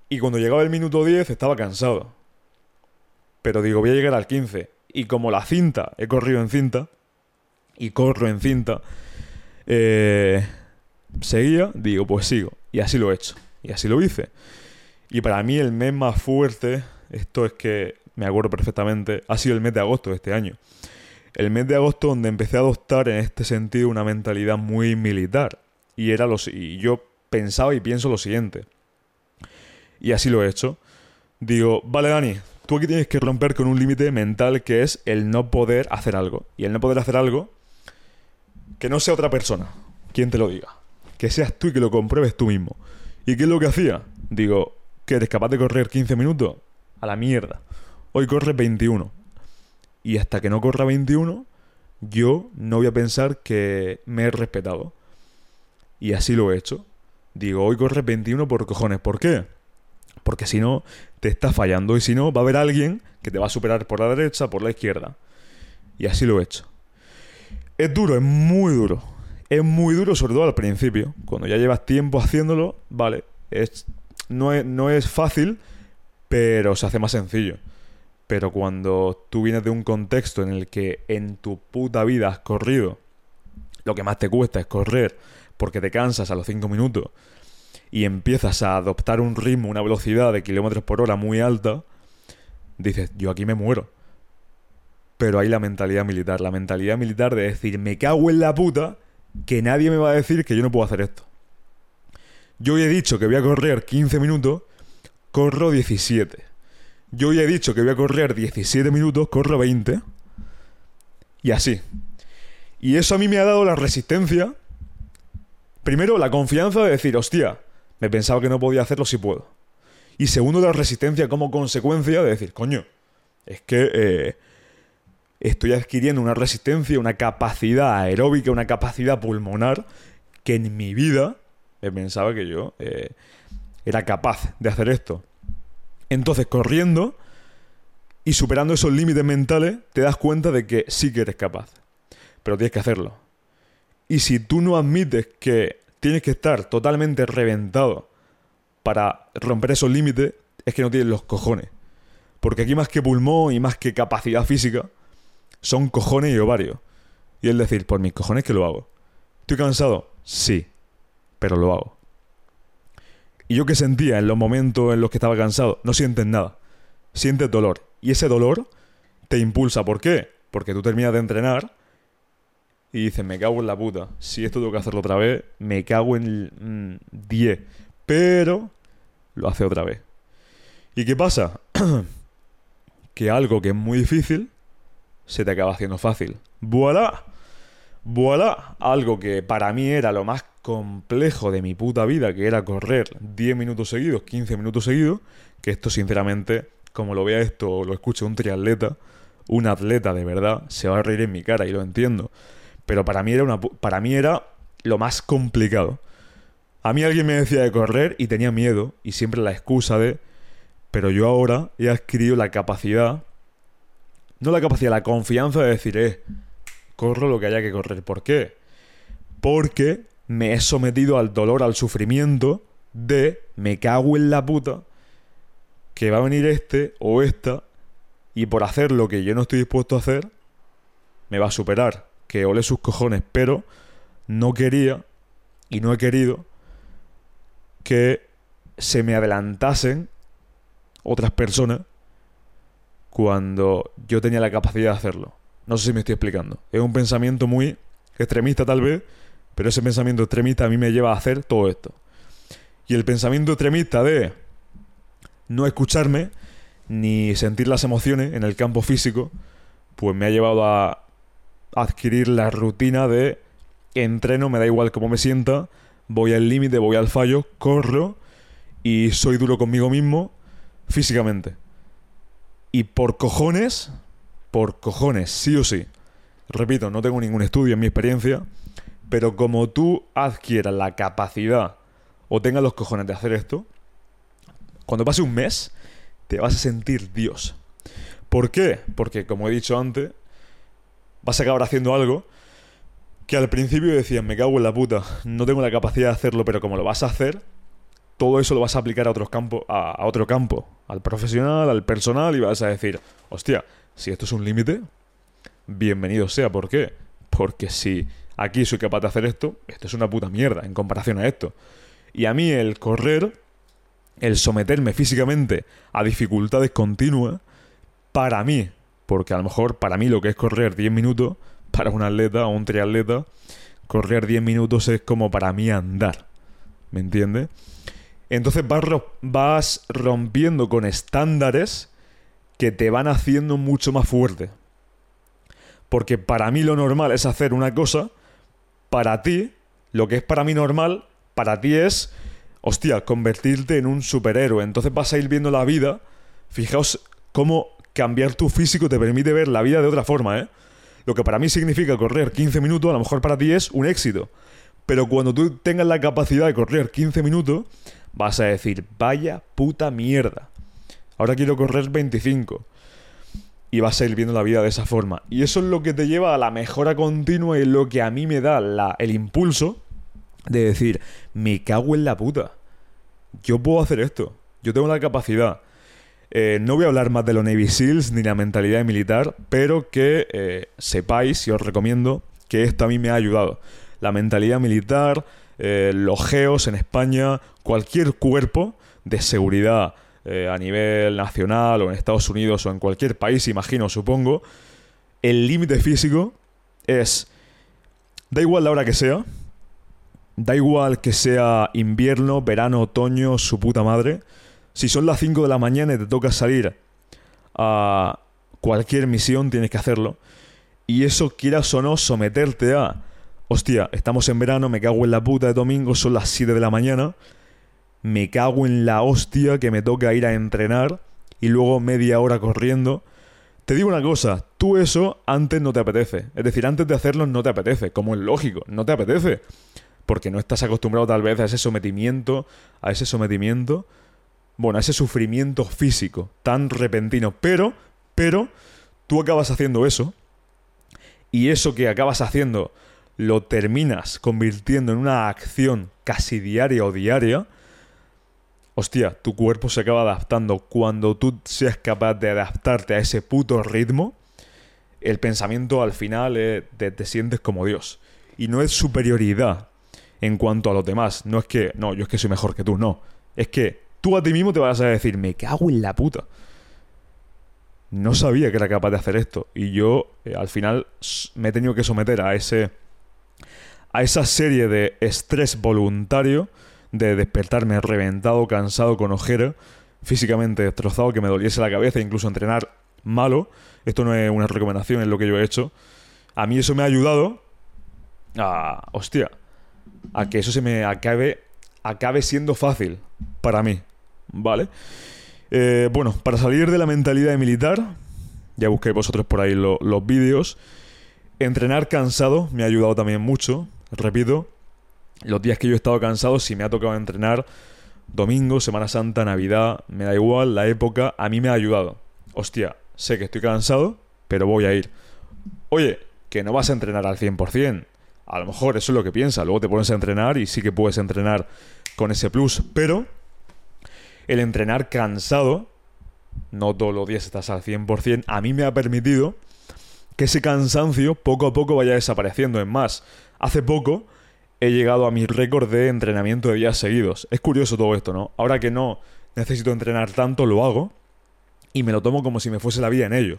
Y cuando llegaba el minuto 10 estaba cansado. Pero digo, voy a llegar al 15 y como la cinta, he corrido en cinta y corro en cinta, eh, seguía, digo, pues sigo. Y así lo he hecho. Y así lo hice. Y para mí el mes más fuerte, esto es que me acuerdo perfectamente, ha sido el mes de agosto de este año. El mes de agosto donde empecé a adoptar en este sentido una mentalidad muy militar. Y era lo y yo pensaba y pienso lo siguiente. Y así lo he hecho. Digo, vale Dani, tú aquí tienes que romper con un límite mental que es el no poder hacer algo. Y el no poder hacer algo que no sea otra persona quien te lo diga. Que seas tú y que lo compruebes tú mismo. ¿Y qué es lo que hacía? Digo, que eres capaz de correr 15 minutos. A la mierda. Hoy corres 21. Y hasta que no corra 21, yo no voy a pensar que me he respetado. Y así lo he hecho. Digo, hoy corres 21 por cojones. ¿Por qué? Porque si no, te está fallando. Y si no, va a haber alguien que te va a superar por la derecha, por la izquierda. Y así lo he hecho. Es duro, es muy duro. Es muy duro, sobre todo al principio. Cuando ya llevas tiempo haciéndolo, vale. Es, no, es, no es fácil, pero se hace más sencillo. Pero cuando tú vienes de un contexto en el que en tu puta vida has corrido, lo que más te cuesta es correr porque te cansas a los 5 minutos y empiezas a adoptar un ritmo, una velocidad de kilómetros por hora muy alta, dices, yo aquí me muero. Pero hay la mentalidad militar, la mentalidad militar de decir, me cago en la puta, que nadie me va a decir que yo no puedo hacer esto. Yo hoy he dicho que voy a correr 15 minutos, corro 17. Yo hoy he dicho que voy a correr 17 minutos, corro 20. Y así. Y eso a mí me ha dado la resistencia. Primero, la confianza de decir, hostia, me pensaba que no podía hacerlo si puedo. Y segundo, la resistencia como consecuencia de decir, coño, es que eh, estoy adquiriendo una resistencia, una capacidad aeróbica, una capacidad pulmonar que en mi vida pensaba que yo eh, era capaz de hacer esto. Entonces, corriendo y superando esos límites mentales, te das cuenta de que sí que eres capaz. Pero tienes que hacerlo. Y si tú no admites que tienes que estar totalmente reventado para romper esos límites, es que no tienes los cojones. Porque aquí más que pulmón y más que capacidad física, son cojones y ovarios. Y es decir, por mis cojones que lo hago. ¿Estoy cansado? Sí, pero lo hago. Y yo que sentía en los momentos en los que estaba cansado, no sientes nada. Sientes dolor. Y ese dolor te impulsa. ¿Por qué? Porque tú terminas de entrenar y dices, me cago en la puta. Si esto tengo que hacerlo otra vez, me cago en 10. Pero lo hace otra vez. ¿Y qué pasa? que algo que es muy difícil se te acaba haciendo fácil. ¡Voilà! ¡Voilà! Algo que para mí era lo más complejo de mi puta vida, que era correr 10 minutos seguidos, 15 minutos seguidos, que esto sinceramente, como lo vea esto o lo escuche un triatleta, un atleta de verdad, se va a reír en mi cara y lo entiendo. Pero para mí era, una, para mí era lo más complicado. A mí alguien me decía de correr y tenía miedo y siempre la excusa de... Pero yo ahora he adquirido la capacidad no la capacidad, la confianza de decir, eh, corro lo que haya que correr. ¿Por qué? Porque me he sometido al dolor, al sufrimiento de me cago en la puta que va a venir este o esta y por hacer lo que yo no estoy dispuesto a hacer, me va a superar. Que ole sus cojones, pero no quería y no he querido que se me adelantasen otras personas cuando yo tenía la capacidad de hacerlo. No sé si me estoy explicando. Es un pensamiento muy extremista tal vez, pero ese pensamiento extremista a mí me lleva a hacer todo esto. Y el pensamiento extremista de no escucharme ni sentir las emociones en el campo físico, pues me ha llevado a adquirir la rutina de entreno, me da igual cómo me sienta, voy al límite, voy al fallo, corro y soy duro conmigo mismo físicamente. Y por cojones, por cojones, sí o sí. Repito, no tengo ningún estudio en mi experiencia, pero como tú adquieras la capacidad o tengas los cojones de hacer esto, cuando pase un mes, te vas a sentir Dios. ¿Por qué? Porque, como he dicho antes, vas a acabar haciendo algo que al principio decían, me cago en la puta, no tengo la capacidad de hacerlo, pero como lo vas a hacer, todo eso lo vas a aplicar a, otros campos, a, otro campo, al profesional, al personal, y vas a decir, hostia, si esto es un límite, bienvenido sea. ¿Por qué? Porque si aquí soy capaz de hacer esto, esto es una puta mierda en comparación a esto. Y a mí el correr, el someterme físicamente a dificultades continuas, para mí, porque a lo mejor para mí lo que es correr 10 minutos, para un atleta o un triatleta, correr 10 minutos es como para mí andar. ¿Me entiendes? Entonces vas, rompiendo con estándares que te van haciendo mucho más fuerte. Porque para mí lo normal es hacer una cosa, para ti, lo que es para mí normal, para ti es, hostia, convertirte en un superhéroe. Entonces vas a ir viendo la vida, fijaos cómo cambiar tu físico te permite ver la vida de otra forma, ¿eh? Lo que para mí significa correr 15 minutos, a lo mejor para ti es un éxito. Pero cuando tú tengas la capacidad de correr 15 minutos, vas a decir, vaya puta mierda. Ahora quiero correr 25. Y vas a ir viendo la vida de esa forma. Y eso es lo que te lleva a la mejora continua y lo que a mí me da el impulso de decir, me cago en la puta. Yo puedo hacer esto. Yo tengo la capacidad. Eh, no voy a hablar más de los Navy SEALs ni la mentalidad militar, pero que eh, sepáis y os recomiendo que esto a mí me ha ayudado. La mentalidad militar, eh, los geos en España, cualquier cuerpo de seguridad eh, a nivel nacional o en Estados Unidos o en cualquier país, imagino, supongo, el límite físico es Da igual la hora que sea. Da igual que sea invierno, verano, otoño, su puta madre. Si son las 5 de la mañana y te toca salir a cualquier misión, tienes que hacerlo. Y eso, quieras o no, someterte a... Hostia, estamos en verano, me cago en la puta de domingo, son las 7 de la mañana. Me cago en la hostia que me toca ir a entrenar y luego media hora corriendo. Te digo una cosa, tú eso antes no te apetece. Es decir, antes de hacerlo no te apetece, como es lógico, no te apetece. Porque no estás acostumbrado tal vez a ese sometimiento, a ese sometimiento, bueno, a ese sufrimiento físico tan repentino. Pero, pero, tú acabas haciendo eso. Y eso que acabas haciendo lo terminas convirtiendo en una acción casi diaria o diaria hostia, tu cuerpo se acaba adaptando. Cuando tú seas capaz de adaptarte a ese puto ritmo, el pensamiento al final te, te sientes como Dios. Y no es superioridad en cuanto a los demás. No es que, no, yo es que soy mejor que tú, no. Es que tú a ti mismo te vas a decir, me cago en la puta. No sabía que era capaz de hacer esto. Y yo eh, al final me he tenido que someter a ese. A esa serie de estrés voluntario de despertarme reventado, cansado, con ojera, físicamente destrozado, que me doliese la cabeza, incluso entrenar malo. Esto no es una recomendación, es lo que yo he hecho. A mí eso me ha ayudado a, hostia, a que eso se me acabe, acabe siendo fácil para mí, ¿vale? Eh, bueno, para salir de la mentalidad de militar, ya busqué vosotros por ahí los vídeos. Entrenar cansado me ha ayudado también mucho, repito, los días que yo he estado cansado, si me ha tocado entrenar domingo, Semana Santa, Navidad, me da igual la época, a mí me ha ayudado. Hostia, sé que estoy cansado, pero voy a ir. Oye, que no vas a entrenar al 100%. A lo mejor eso es lo que piensas. Luego te pones a entrenar y sí que puedes entrenar con ese plus. Pero el entrenar cansado, no todos los días estás al 100%, a mí me ha permitido que ese cansancio poco a poco vaya desapareciendo. Es más, hace poco he llegado a mi récord de entrenamiento de días seguidos. Es curioso todo esto, ¿no? Ahora que no necesito entrenar tanto, lo hago y me lo tomo como si me fuese la vida en ello.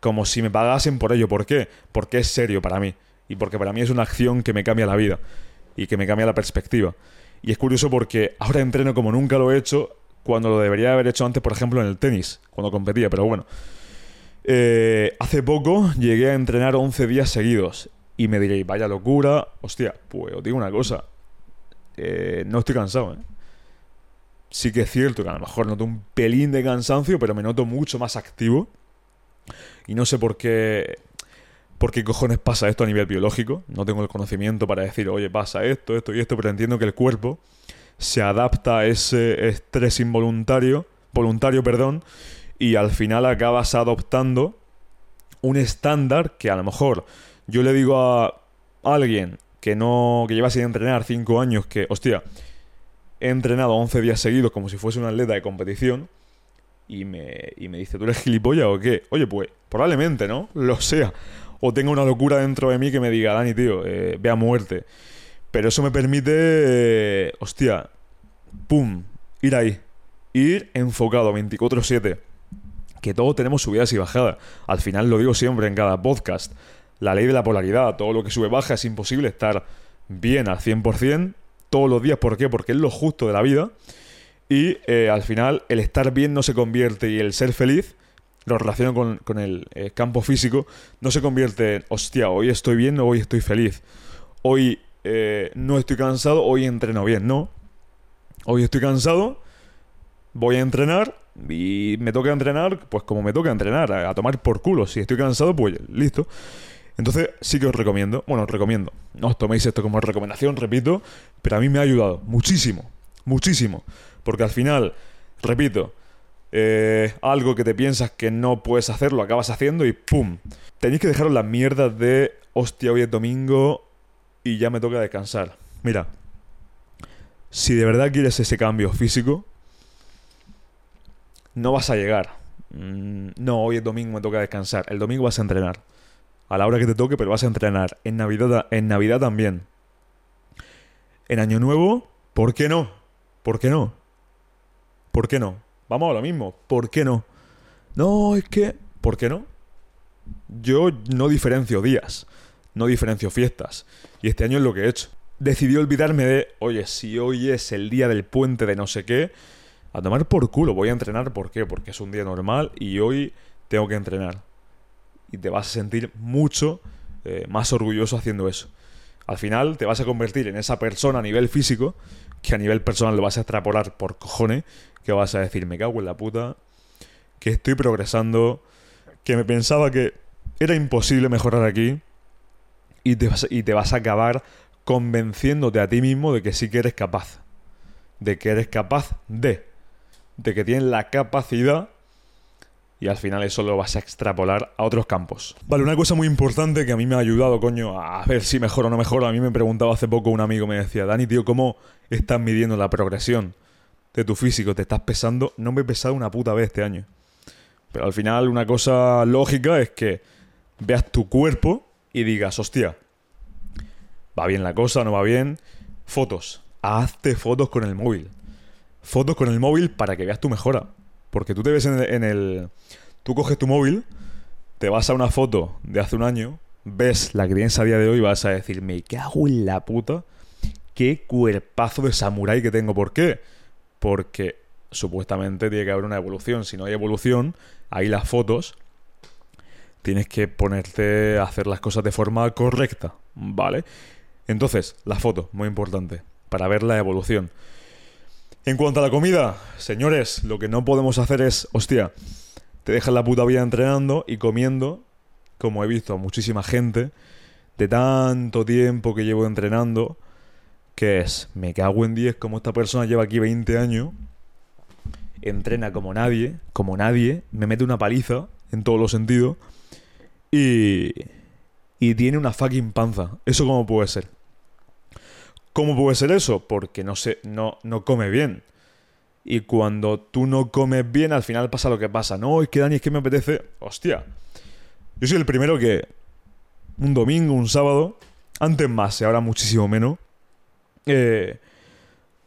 Como si me pagasen por ello. ¿Por qué? Porque es serio para mí. Y porque para mí es una acción que me cambia la vida. Y que me cambia la perspectiva. Y es curioso porque ahora entreno como nunca lo he hecho cuando lo debería haber hecho antes, por ejemplo, en el tenis, cuando competía. Pero bueno. Eh, hace poco llegué a entrenar 11 días seguidos y me diréis, vaya locura. Hostia, pues os digo una cosa. Eh, no estoy cansado, ¿eh? Sí que es cierto que a lo mejor noto un pelín de cansancio, pero me noto mucho más activo. Y no sé por qué. ¿Por qué cojones pasa esto a nivel biológico? No tengo el conocimiento para decir, oye, pasa esto, esto y esto, pero entiendo que el cuerpo se adapta a ese estrés involuntario, voluntario, perdón, y al final acabas adoptando un estándar que a lo mejor yo le digo a alguien que no que lleva sin entrenar 5 años que, hostia, he entrenado 11 días seguidos como si fuese un atleta de competición y me, y me dice, ¿tú eres gilipollas o qué? Oye, pues probablemente, ¿no? Lo sea. O tenga una locura dentro de mí que me diga, Dani, tío, eh, ve a muerte. Pero eso me permite, eh, hostia, pum, ir ahí. Ir enfocado 24/7. Que todos tenemos subidas y bajadas. Al final lo digo siempre en cada podcast la ley de la polaridad, todo lo que sube baja es imposible estar bien al 100% todos los días. ¿Por qué? Porque es lo justo de la vida. Y eh, al final el estar bien no se convierte y el ser feliz, lo relaciono con, el eh, campo físico, no se convierte en, hostia, hoy estoy bien, hoy estoy feliz. Hoy eh, no estoy cansado, hoy entreno bien. No. Hoy estoy cansado, voy a entrenar y me toca entrenar, pues como me toca entrenar, a tomar por culo. Si estoy cansado, pues listo. Entonces sí que os recomiendo, bueno, os recomiendo, no os toméis esto como recomendación, repito, pero a mí me ha ayudado muchísimo, muchísimo, porque al final, repito, eh, algo que te piensas que no puedes hacer, lo acabas haciendo y ¡pum! Tenéis que dejaros las mierdas de, hostia, hoy es domingo y ya me toca descansar. Mira, si de verdad quieres ese cambio físico, no vas a llegar. Mm, no, hoy es domingo, me toca descansar. El domingo vas a entrenar a la hora que te toque, pero vas a entrenar. En Navidad, en Navidad también. En Año Nuevo, ¿por qué no? ¿Por qué no? ¿Por qué no? Vamos a lo mismo, ¿por qué no? No, es que... ¿Por qué no? Yo no diferencio días. no diferencio fiestas. Y este año es lo que he hecho. Decidí olvidarme de, oye, si hoy es el día del puente de no sé qué, a tomar por culo, voy a entrenar, ¿por qué? Porque es un día normal y hoy tengo que entrenar. Y te vas a sentir mucho eh, más orgulloso haciendo eso. Al final te vas a convertir en esa persona a nivel físico, que a nivel personal lo vas a extrapolar por cojones, que vas a decir, me cago en la puta, que estoy progresando, que me pensaba que era imposible mejorar aquí, y te y te vas a acabar convenciéndote a ti mismo de que sí que eres capaz. De que eres capaz de. De que tienes la capacidad y al final eso lo vas a extrapolar a otros campos. Vale, una cosa muy importante que a mí me ha ayudado, coño, a ver si mejor o no mejor. A mí me preguntaba hace poco un amigo, me decía, Dani, tío, ¿cómo estás midiendo la progresión de tu físico? ¿Te estás pesando? No me he pesado una puta vez este año. Pero al final una cosa lógica es que veas tu cuerpo y digas, hostia, va bien la cosa, no va bien. Fotos. Hazte fotos con el móvil. Fotos con el móvil para que veas tu mejora. Porque tú te ves en el, Tú coges tu móvil, te vas a una foto de hace un año, ves la que tienes a día de hoy y vas a decir, me cago en la puta, qué cuerpazo de samurái que tengo. ¿Por qué? Porque supuestamente tiene que haber una evolución. Si no hay evolución, ahí las fotos tienes que ponerte a hacer las cosas de forma correcta, ¿vale? Entonces, la foto, muy importante, para ver la evolución. En cuanto a la comida, señores, lo que no podemos hacer es, hostia, te dejas la puta vida entrenando y comiendo, como he visto a muchísima gente, de tanto tiempo que llevo entrenando, que es, me cago en 10, como esta persona lleva aquí 20 años, entrena como nadie, como nadie, me mete una paliza en todos los sentidos, y, y tiene una fucking panza. ¿Eso cómo puede ser? ¿Cómo puede ser eso? Porque no, se, no, no come bien. Y cuando tú no comes bien, al final pasa lo que pasa. No, es que Dani, es que me apetece. Hostia. Yo soy el primero que. Un domingo, un sábado. Antes más, y ahora muchísimo menos. Eh,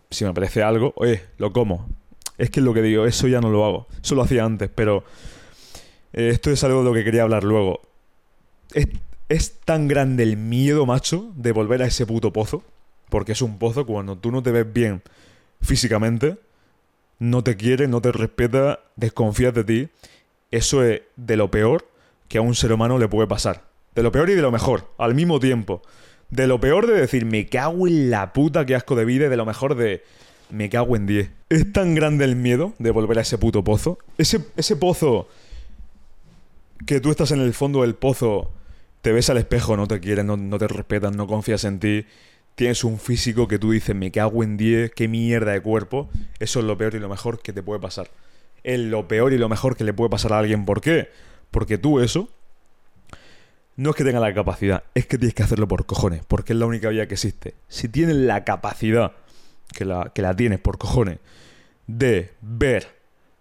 si me apetece algo, oye, lo como. Es que es lo que digo, eso ya no lo hago. Eso lo hacía antes, pero. Eh, esto es algo de lo que quería hablar luego. Es, es tan grande el miedo, macho, de volver a ese puto pozo porque es un pozo cuando tú no te ves bien físicamente, no te quiere, no te respeta, desconfías de ti. Eso es de lo peor que a un ser humano le puede pasar. De lo peor y de lo mejor, al mismo tiempo. De lo peor de decir, me cago en la puta, qué asco de vida, y de lo mejor de, me cago en 10. Es tan grande el miedo de volver a ese puto pozo. Ese, ese pozo que tú estás en el fondo del pozo, te ves al espejo, no te quieren, no, no te respetan, no confías en ti tienes un físico que tú dices, me cago en 10, qué mierda de cuerpo, eso es lo peor y lo mejor que te puede pasar. Es lo peor y lo mejor que le puede pasar a alguien. ¿Por qué? Porque tú eso no es que tenga la capacidad, es que tienes que hacerlo por cojones, porque es la única vía que existe. Si tienes la capacidad, que la, que la tienes por cojones, de ver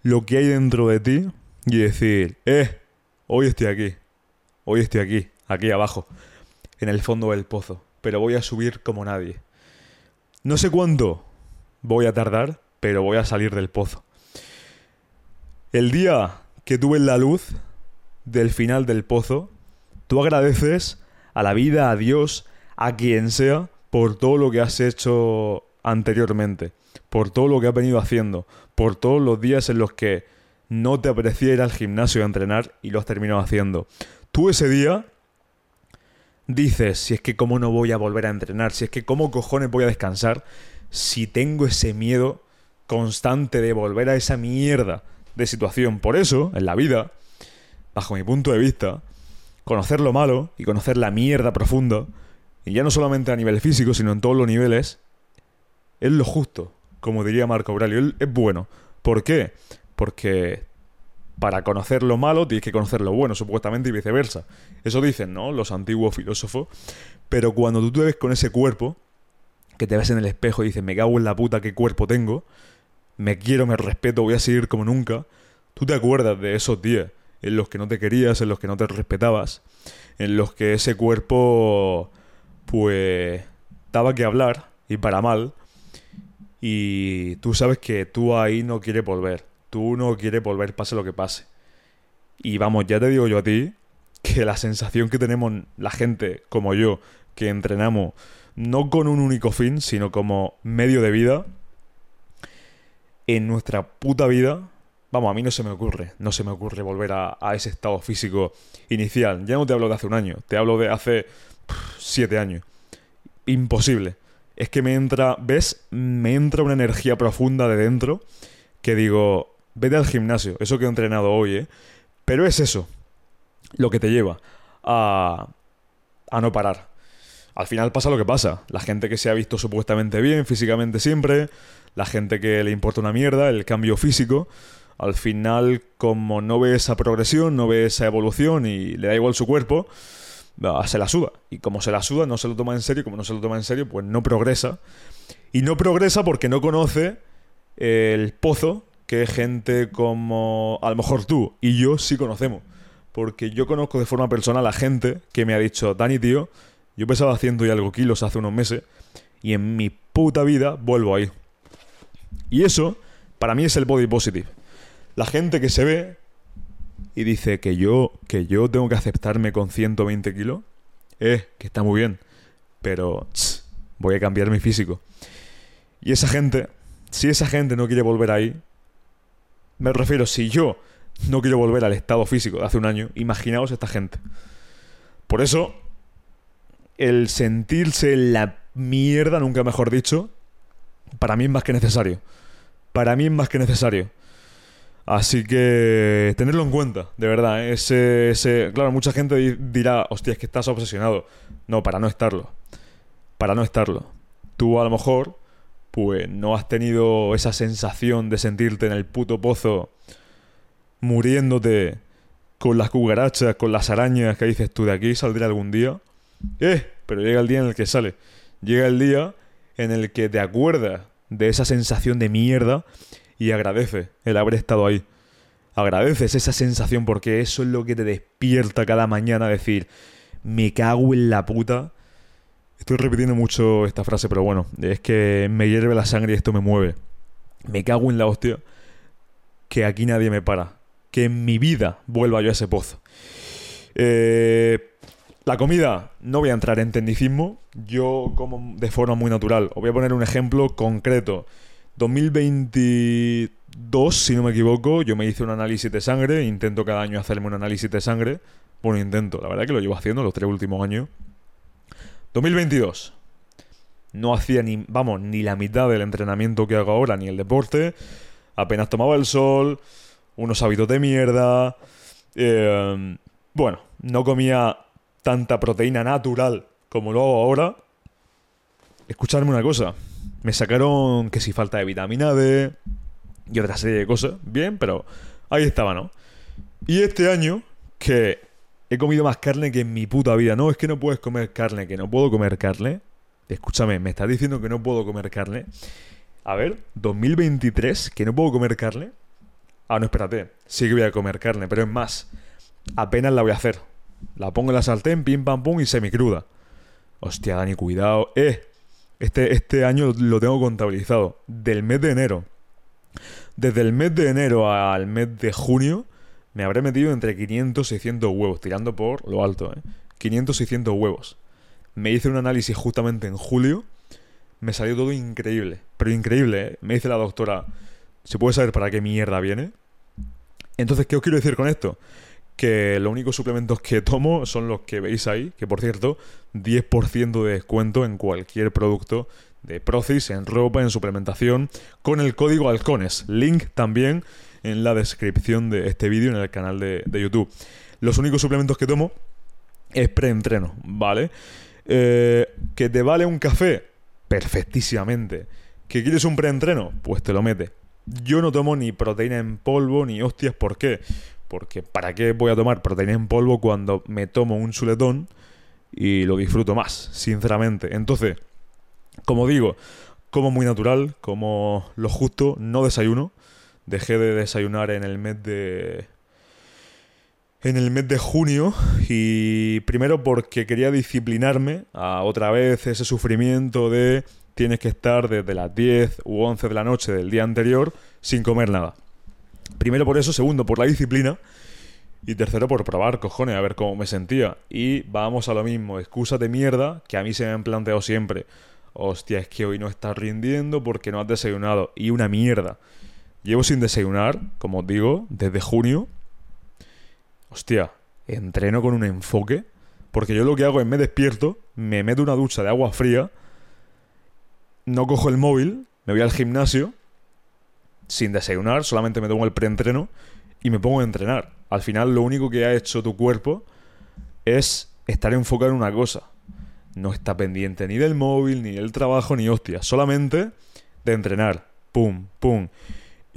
lo que hay dentro de ti y decir, eh, hoy estoy aquí, hoy estoy aquí, aquí abajo, en el fondo del pozo pero voy a subir como nadie. No sé cuánto voy a tardar, pero voy a salir del pozo. El día que tuve la luz del final del pozo, tú agradeces a la vida, a Dios, a quien sea, por todo lo que has hecho anteriormente, por todo lo que has venido haciendo, por todos los días en los que no te apetecía ir al gimnasio a entrenar y lo has terminado haciendo. Tú ese día dices, si es que cómo no voy a volver a entrenar, si es que cómo cojones voy a descansar, si tengo ese miedo constante de volver a esa mierda de situación. Por eso, en la vida, bajo mi punto de vista, conocer lo malo y conocer la mierda profunda, y ya no solamente a nivel físico, sino en todos los niveles, es lo justo, como diría Marco Aurelio, es bueno. ¿Por qué? Porque para conocer lo malo tienes que conocer lo bueno, supuestamente, y viceversa. Eso dicen, ¿no? Los antiguos filósofos. Pero cuando tú te ves con ese cuerpo, que te ves en el espejo y dices, me cago en la puta, qué cuerpo tengo, me quiero, me respeto, voy a seguir como nunca, tú te acuerdas de esos días en los que no te querías, en los que no te respetabas, en los que ese cuerpo, pues, daba que hablar, y para mal, y tú sabes que tú ahí no quieres volver tú no quieres volver pase lo que pase. Y vamos, ya te digo yo a ti que la sensación que tenemos la gente como yo, que entrenamos no con un único fin, sino como medio de vida, en nuestra puta vida, vamos, a mí no se me ocurre, no se me ocurre volver a, ese estado físico inicial. Ya no te hablo de hace un año, te hablo de hace siete años. Imposible. Es que me entra, ¿ves? Me entra una energía profunda de dentro que digo, vete al gimnasio, eso que he entrenado hoy, ¿eh? Pero es eso lo que te lleva a, a no parar. Al final pasa lo que pasa. La gente que se ha visto supuestamente bien físicamente siempre, la gente que le importa una mierda, el cambio físico, al final como no ve esa progresión, no ve esa evolución y le da igual su cuerpo, se la suda. Y como se la suda, no se lo toma en serio, como no se lo toma en serio, pues no progresa. Y no progresa porque no conoce el pozo que gente como a lo mejor tú y yo sí conocemos. Porque yo conozco de forma personal a gente que me ha dicho, Dani, tío, yo pesaba ciento y algo kilos hace unos meses y en mi puta vida vuelvo ahí. Y eso, para mí, es el body positive. La gente que se ve y dice que yo, que yo tengo que aceptarme con 120 kilos, eh, que está muy bien, pero voy a cambiar mi físico. Y esa gente, si esa gente no quiere volver ahí, me refiero, si yo no quiero volver al estado físico de hace un año, imaginaos esta gente. Por eso, el sentirse la mierda, nunca mejor dicho, para mí es más que necesario. Para mí es más que necesario. Así que tenerlo en cuenta, de verdad. ¿eh? Ese, claro, mucha gente dirá, hostia, es que estás obsesionado. No, para no estarlo. Para no estarlo. Tú a lo mejor, pues no has tenido esa sensación de sentirte en el puto pozo muriéndote con las cucarachas, con las arañas que dices tú de aquí saldré algún día. Eh, pero llega el día en el que sale. Llega el día en el que te acuerdas de esa sensación de mierda y agradece el haber estado ahí. Agradeces esa sensación porque eso es lo que te despierta cada mañana a decir, me cago en la puta. Estoy repitiendo mucho esta frase, pero bueno, es que me hierve la sangre y esto me mueve. Me cago en la hostia que aquí nadie me para. Que en mi vida vuelva yo a ese pozo. Eh, la comida, no voy a entrar en tecnicismo, yo como de forma muy natural. Os voy a poner un ejemplo concreto. 2022, si no me equivoco, yo me hice un análisis de sangre, intento cada año hacerme un análisis de sangre. Bueno, intento, la verdad que lo llevo haciendo los tres últimos años. 2022. No hacía ni, vamos, ni la mitad del entrenamiento que hago ahora, ni el deporte. Apenas tomaba el sol, unos hábitos de mierda. Eh, bueno, no comía tanta proteína natural como lo hago ahora, escucharme una cosa. Me sacaron que si falta de vitamina D y otra serie de cosas. Bien, pero ahí estaba, ¿no? Y este año, que he comido más carne que en mi puta vida. No, es que no puedes comer carne, que no puedo comer carne. Escúchame, me estás diciendo que no puedo comer carne. A ver, 2023, que no puedo comer carne. Ah, no, espérate. Sí que voy a comer carne, pero es más, apenas la voy a hacer. La pongo en la sartén, pim pam pum y semicruda. Hostia, Dani, cuidado. Eh, este, este año lo tengo contabilizado. Del mes de enero. Desde el mes de enero al mes de junio me habré metido entre 500 y 600 huevos, tirando por lo alto, ¿eh? 500 y 600 huevos. Me hice un análisis justamente en julio. Me salió todo increíble. Pero increíble, ¿eh? Me dice la doctora, ¿se puede saber para qué mierda viene? Entonces, ¿qué os quiero decir con esto? que los únicos suplementos que tomo son los que veis ahí, que por cierto, 10% de descuento en cualquier producto de Procis, en ropa, en suplementación, con el código Halcones. Link también en la descripción de este vídeo en el canal de, YouTube. Los únicos suplementos que tomo es preentreno, ¿vale? Eh, ¿Que te vale un café? Perfectísimamente. ¿Que quieres un preentreno? Pues te lo mete. Yo no tomo ni proteína en polvo ni hostias, ¿por qué? Porque ¿para qué voy a tomar proteína en polvo cuando me tomo un chuletón y lo disfruto más, sinceramente? Entonces, como digo, como muy natural, como lo justo, no desayuno. Dejé de desayunar en el mes de en el mes de junio y primero porque quería disciplinarme a otra vez ese sufrimiento de tienes que estar desde las 10 u 11 de la noche del día anterior sin comer nada. Primero por eso, segundo por la disciplina Y tercero, por probar, cojones, a ver cómo me sentía. Y vamos a lo mismo, excusas de mierda que a mí se me han planteado siempre. Hostia, es que hoy no estás rindiendo porque no has desayunado. Y una mierda. Llevo sin desayunar, como os digo, desde junio. Hostia, entreno con un enfoque. Porque yo lo que hago es me despierto, me meto una ducha de agua fría, no cojo el móvil, me voy al gimnasio, sin desayunar, solamente me tomo el preentreno y me pongo a entrenar. Al final lo único que ha hecho tu cuerpo es estar enfocado en una cosa. No está pendiente ni del móvil, ni del trabajo, ni hostia. Solamente de entrenar. Pum, pum.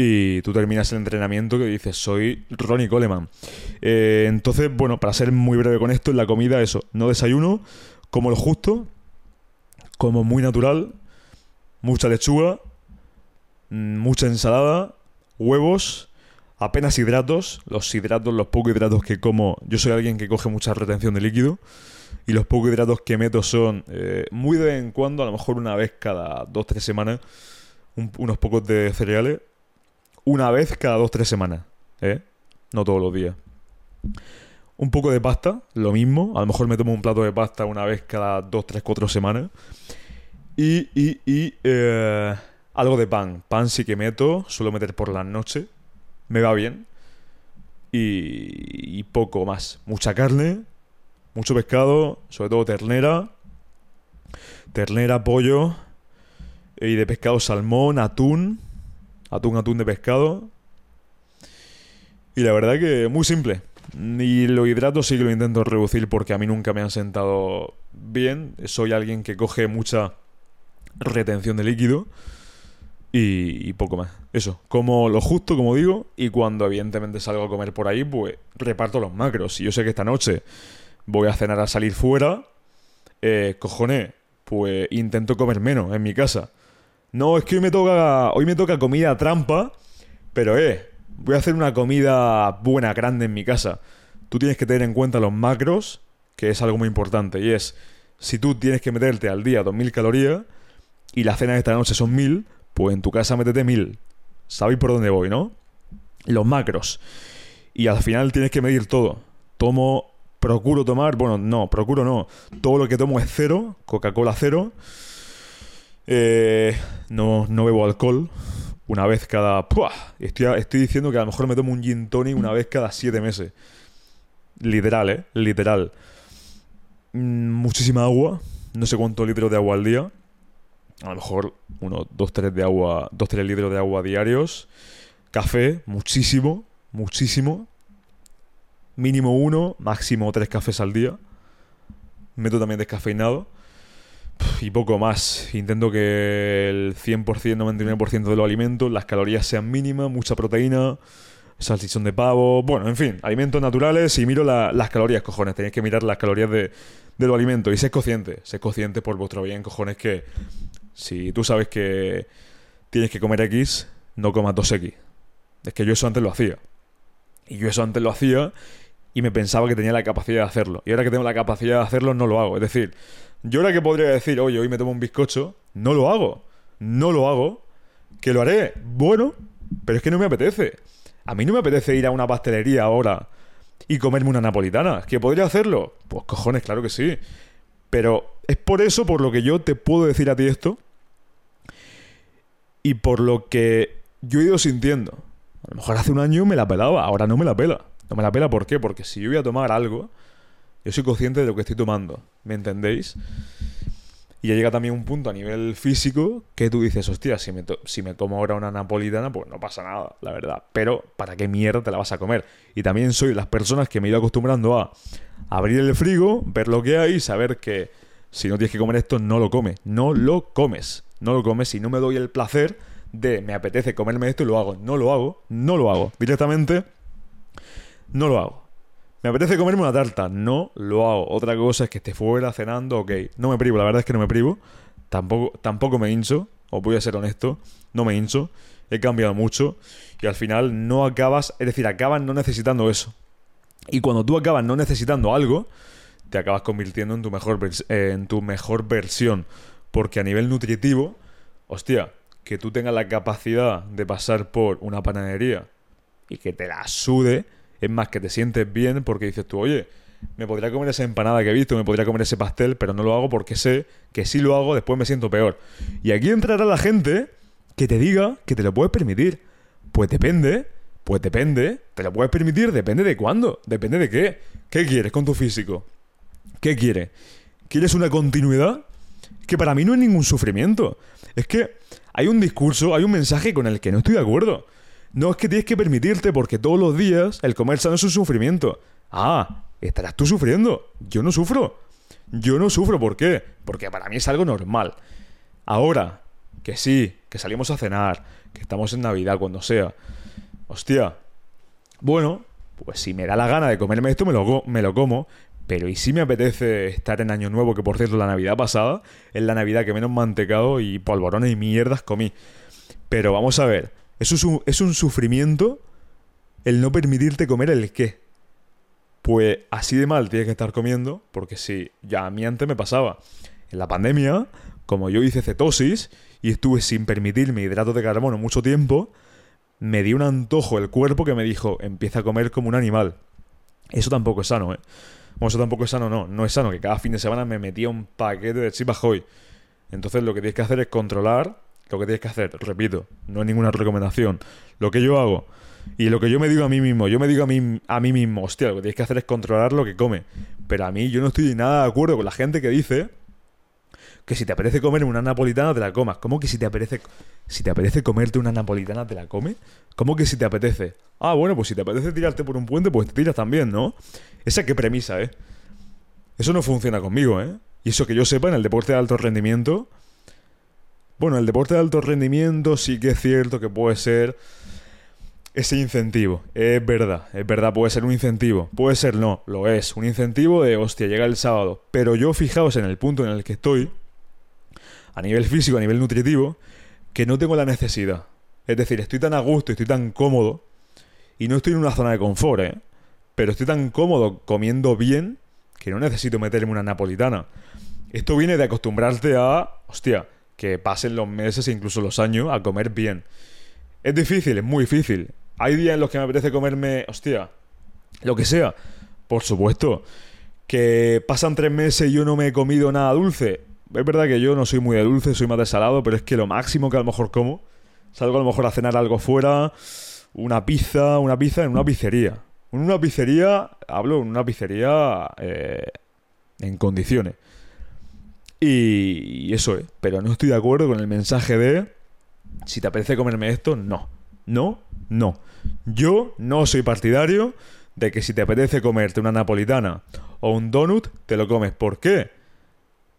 Y tú terminas el entrenamiento que dices, soy Ronnie Coleman. Eh, entonces, bueno, para ser muy breve con esto, en la comida, eso, no desayuno, como lo justo, como muy natural, mucha lechuga, mm, mucha ensalada, huevos, apenas hidratos. Los hidratos, los pocos hidratos que como, yo soy alguien que coge mucha retención de líquido. Y los pocos hidratos que meto son eh, muy de vez en cuando, a lo mejor una vez cada dos, tres semanas, unos pocos de cereales. Una vez cada dos, tres semanas, ¿eh? No todos los días. Un poco de pasta, lo mismo. A lo mejor me tomo un plato de pasta una vez cada dos, tres, cuatro semanas. Y, y, y eh, algo de pan. Pan sí que meto, suelo meter por la noche. Me va bien. Y, y poco más. Mucha carne, mucho pescado, sobre todo ternera. Ternera, pollo. Y de pescado salmón, atún. Atún, atún de pescado. Y la verdad que muy simple. Y los hidratos sí que lo intento reducir porque a mí nunca me han sentado bien. Soy alguien que coge mucha retención de líquido y, poco más. Eso, como lo justo, como digo, y cuando evidentemente salgo a comer por ahí, pues reparto los macros. Si yo sé que esta noche voy a cenar a salir fuera, eh, cojones, pues intento comer menos en mi casa. No, es que hoy me toca, hoy me toca comida trampa, pero eh, voy a hacer una comida buena, grande en mi casa. Tú tienes que tener en cuenta los macros, que es algo muy importante, y es, si tú tienes que meterte al día 2000 calorías, y la cena de esta noche son mil, pues en tu casa métete mil. Sabéis por dónde voy, ¿no? Los macros. Y al final tienes que medir todo. Tomo, procuro tomar, bueno, no, procuro no. Todo lo que tomo es cero, Coca-Cola cero. Eh, no, no bebo alcohol. Una vez cada... Estoy, estoy diciendo que a lo mejor me tomo un gin tonic una vez cada siete meses. Literal, ¿eh? Literal. Mm, muchísima agua. No sé cuántos litros de agua al día a lo mejor unos 2-3 de agua, 2-3 litros de agua diarios. Café, muchísimo, muchísimo. Mínimo uno, máximo tres cafés al día. Meto también descafeinado. Y poco más. Intento que el 100%, 99% de los alimentos, las calorías sean mínimas, mucha proteína, salchichón de pavo. Bueno, en fin, alimentos naturales y miro las calorías, cojones. Tenéis que mirar las calorías de, de los alimentos y sé consciente. Sé consciente por vuestro bien, cojones, que si tú sabes que tienes que comer X, no comas 2X. Es que yo eso antes lo hacía. Y yo eso antes lo hacía y me pensaba que tenía la capacidad de hacerlo. Y ahora que tengo la capacidad de hacerlo, no lo hago. Es decir, yo ahora que podría decir, oye, hoy me tomo un bizcocho, no lo hago. No lo hago. Que lo haré. Bueno, pero es que no me apetece. A mí no me apetece ir a una pastelería ahora y comerme una napolitana. ¿Que podría hacerlo? Pues cojones, claro que sí. Pero es por eso por lo que yo te puedo decir a ti esto y por lo que yo he ido sintiendo. A lo mejor hace un año me la pelaba, ahora no me la pela. No me la pela, ¿por qué? Porque si yo voy a tomar algo, yo soy consciente de lo que estoy tomando. ¿Me entendéis? Y ya llega también un punto a nivel físico que tú dices, hostia, si me, si me tomo ahora una napolitana, pues no pasa nada, la verdad. Pero, ¿para qué mierda te la vas a comer? Y también soy las personas que me he ido acostumbrando a abrir el frigo, ver lo que hay, saber que si no tienes que comer esto, no lo comes. No lo comes. No lo comes y no me doy el placer de me apetece comerme esto y lo hago. No lo hago. No lo hago. Directamente, no lo hago. Me apetece comerme una tarta. No lo hago. Otra cosa es que esté fuera cenando, ok. No me privo, la verdad es que no me privo. Tampoco, tampoco me hincho. Os voy a ser honesto. No me hincho. He cambiado mucho. Y al final no acabas. Es decir, acabas no necesitando eso. Y cuando tú acabas no necesitando algo, te acabas convirtiendo en tu mejor, eh, en tu mejor versión. Porque a nivel nutritivo, hostia, que tú tengas la capacidad de pasar por una panadería y que te la sude Es más, que te sientes bien porque dices tú, oye, me podría comer esa empanada que he visto, me podría comer ese pastel, pero no lo hago porque sé que si lo hago después me siento peor. Y aquí entrará la gente que te diga que te lo puedes permitir. Pues depende, pues depende, te lo puedes permitir, depende de cuándo, depende de qué. ¿Qué quieres con tu físico? ¿Qué quieres? ¿Quieres una continuidad? Que para mí no es ningún sufrimiento. Es que hay un discurso, hay un mensaje con el que no estoy de acuerdo. No es que tienes que permitirte porque todos los días el comer sano es un sufrimiento. Ah, estarás tú sufriendo. Yo no sufro. Yo no sufro, ¿por qué? Porque para mí es algo normal. Ahora, que sí, que salimos a cenar, que estamos en Navidad, cuando sea. Hostia. Bueno, pues si me da la gana de comerme esto, me lo, me lo como. Pero ¿y si me apetece estar en Año Nuevo, que por cierto la Navidad pasada es la Navidad que menos mantecado y polvorones y mierdas comí? Pero vamos a ver, ¿eso es un, es un sufrimiento el no permitirte comer el qué? Pues así de mal tienes que estar comiendo, porque si ya a mí antes me pasaba. En la pandemia, como yo hice cetosis y estuve sin permitirme hidratos de carbono mucho tiempo, me dio un antojo el cuerpo que me dijo, empieza a comer como un animal. Eso tampoco es sano, ¿eh? Bueno, eso tampoco es sano, no. No es sano que cada fin de semana me metía un paquete de chips hoy. Entonces lo que tienes que hacer es controlar lo que tienes que hacer. Repito, no es ninguna recomendación. Lo que yo hago y lo que yo me digo a mí mismo, yo me digo a mí, a mí mismo, hostia, lo que tienes que hacer es controlar lo que come. Pero a mí yo no estoy nada de acuerdo con la gente que dice que si te apetece comer una napolitana te la comas. ¿Cómo que si te apetece si te apetece comerte una napolitana te la comes? ¿Cómo que si te apetece? Ah, bueno, pues si te apetece tirarte por un puente, pues te tiras también, ¿no? Esa qué premisa, ¿eh? Eso no funciona conmigo, ¿eh? Y eso que yo sepa, en el deporte de alto rendimiento... Bueno, el deporte de alto rendimiento sí que es cierto que puede ser ese incentivo. Es verdad, es verdad, puede ser un incentivo. Puede ser no, lo es. Un incentivo de, hostia, llega el sábado. Pero yo fijaos en el punto en el que estoy, a nivel físico, a nivel nutritivo, que no tengo la necesidad. Es decir, estoy tan a gusto, estoy tan cómodo, y no estoy en una zona de confort, ¿eh? Pero estoy tan cómodo comiendo bien que no necesito meterme una napolitana. Esto viene de acostumbrarte a, hostia, que pasen los meses e incluso los años a comer bien. Es difícil, es muy difícil. Hay días en los que me apetece comerme, hostia, lo que sea. Por supuesto. Que pasan tres meses y yo no me he comido nada dulce. Es verdad que yo no soy muy de dulce, soy más de salado, pero es que lo máximo que a lo mejor como, salgo a lo mejor a cenar algo fuera, una pizza, una pizza en una pizzería. En una pizzería, hablo en una pizzería eh, en condiciones. Y, eso es, pero no estoy de acuerdo con el mensaje de, si te apetece comerme esto, no. No, no. Yo no soy partidario de que si te apetece comerte una napolitana o un donut, te lo comes. ¿Por qué?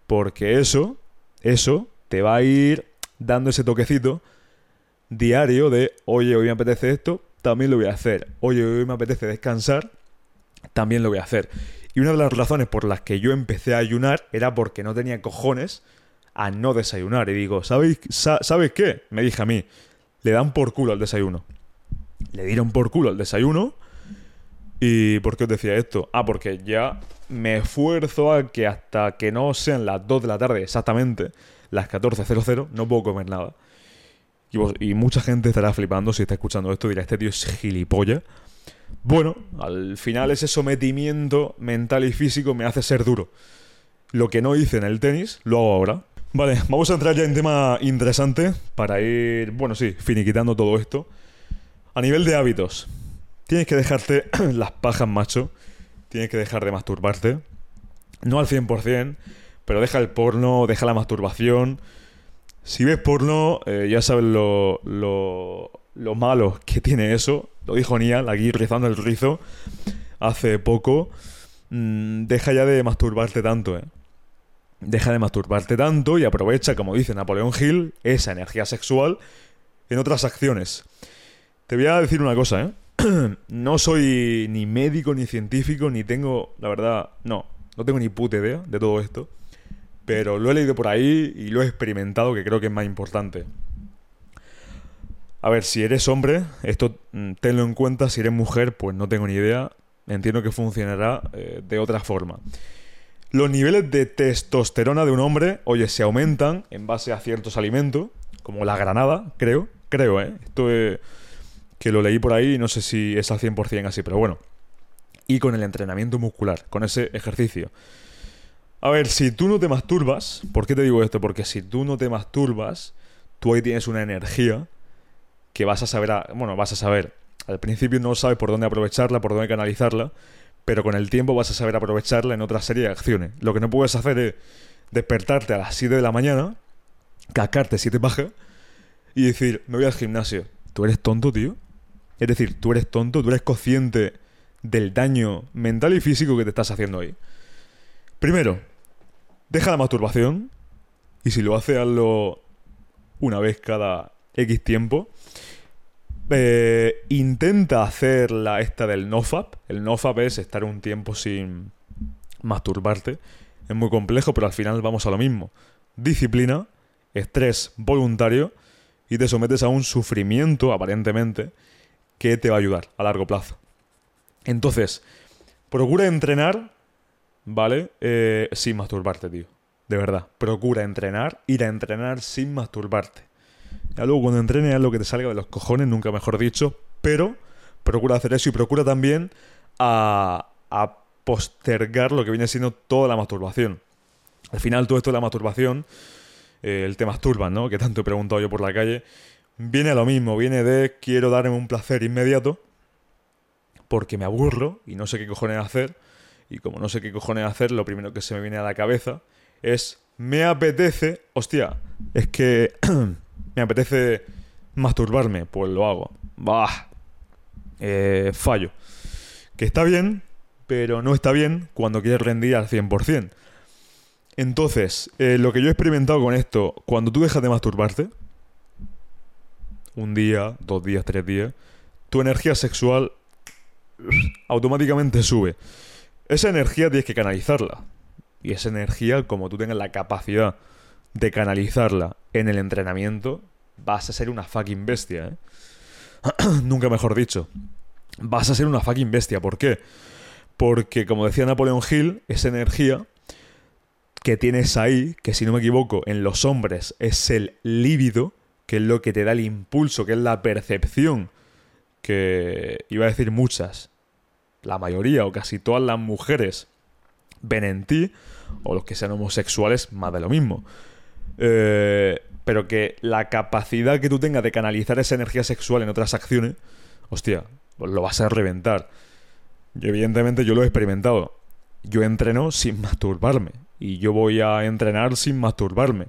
Porque eso, eso te va a ir dando ese toquecito diario de, oye, hoy me apetece esto, también lo voy a hacer. Oye, hoy me apetece descansar, también lo voy a hacer. Y una de las razones por las que yo empecé a ayunar era porque no tenía cojones a no desayunar. Y digo, ¿sabéis, ¿sabes qué? Me dije a mí, le dan por culo al desayuno. Le dieron por culo al desayuno. ¿Y por qué os decía esto? Ah, porque ya me esfuerzo a que hasta que no sean las 2 de la tarde exactamente, las 14.00, no puedo comer nada. Y, y, mucha gente estará flipando si está escuchando esto, dirá, este tío es gilipollas. Bueno, al final ese sometimiento mental y físico me hace ser duro. Lo que no hice en el tenis, lo hago ahora. Vale, vamos a entrar ya en tema interesante para ir, bueno, sí, finiquitando todo esto. A nivel de hábitos, tienes que dejarte las pajas, macho. Tienes que dejar de masturbarte. No al 100%, pero deja el porno, deja la masturbación. Si ves porno, eh, ya sabes lo, lo, lo, malo que tiene eso. Lo dijo Nial, aquí rizando el rizo, hace poco. Mm, deja ya de masturbarte tanto, eh. Deja de masturbarte tanto y aprovecha, como dice Napoleón Hill, esa energía sexual en otras acciones. Te voy a decir una cosa, ¿eh? no soy ni médico ni científico, ni tengo, la verdad, no, no tengo ni puta idea de todo esto. Pero lo he leído por ahí y lo he experimentado, que creo que es más importante. A ver, si eres hombre, esto mm, tenlo en cuenta. Si eres mujer, pues no tengo ni idea. Entiendo que funcionará eh, de otra forma. Los niveles de testosterona de un hombre, oye, se aumentan en base a ciertos alimentos, como la granada, creo, creo, ¿eh? Esto es que lo leí por ahí y no sé si es al 100% así, pero bueno. y con el entrenamiento muscular, con ese ejercicio. A ver, si tú no te masturbas, ¿por qué te digo esto? Porque si tú no te masturbas, tú ahí tienes una energía que vas a saber, bueno, vas a saber, al principio no sabes por dónde aprovecharla, por dónde canalizarla, pero con el tiempo vas a saber aprovecharla en otra serie de acciones. Lo que no puedes hacer es despertarte a las 7 de la mañana, cacarte 7 pajas y decir, me voy al gimnasio. ¿Tú eres tonto, tío? Es decir, tú eres tonto, tú eres consciente del daño mental y físico que te estás haciendo ahí. Primero, deja la masturbación. Y si lo hace, hazlo una vez cada X tiempo. Eh, intenta hacer la esta del nofap. El nofap es estar un tiempo sin masturbarte. Es muy complejo, pero al final vamos a lo mismo. Disciplina, estrés voluntario y te sometes a un sufrimiento, aparentemente, que te va a ayudar a largo plazo. Entonces, procura entrenar, ¿vale? Eh, sin masturbarte, tío. De verdad. Procura entrenar, ir a entrenar sin masturbarte. Ya luego cuando entrenes lo que te salga de los cojones, nunca mejor dicho, pero procura hacer eso y procura también a, a postergar lo que viene siendo toda la masturbación. Al final todo esto de la masturbación, eh, el te masturban, ¿no? Que tanto he preguntado yo por la calle, viene a lo mismo, viene de quiero darme un placer inmediato porque me aburro y no sé qué cojones hacer. Y como no sé qué cojones hacer, lo primero que se me viene a la cabeza es me apetece, hostia, es que me apetece masturbarme, pues lo hago. Bah, eh, fallo. Que está bien, pero no está bien cuando quieres rendir al 100%. Entonces, eh, lo que yo he experimentado con esto, cuando tú dejas de masturbarte, un día, dos días, tres días, tu energía sexual automáticamente sube. Esa energía tienes que canalizarla. Y esa energía, como tú tengas la capacidad de canalizarla en el entrenamiento, vas a ser una fucking bestia, ¿eh? Nunca mejor dicho. Vas a ser una fucking bestia. ¿Por qué? Porque, como decía Napoleón Hill, esa energía que tienes ahí, que si no me equivoco, en los hombres es el líbido, que es lo que te da el impulso, que es la percepción, que iba a decir muchas, la mayoría o casi todas las mujeres ven en ti, o los que sean homosexuales, más de lo mismo. Eh, pero que la capacidad que tú tengas de canalizar esa energía sexual en otras acciones, hostia, pues lo vas a reventar. Y evidentemente yo lo he experimentado. Yo entreno sin masturbarme. Y yo voy a entrenar sin masturbarme.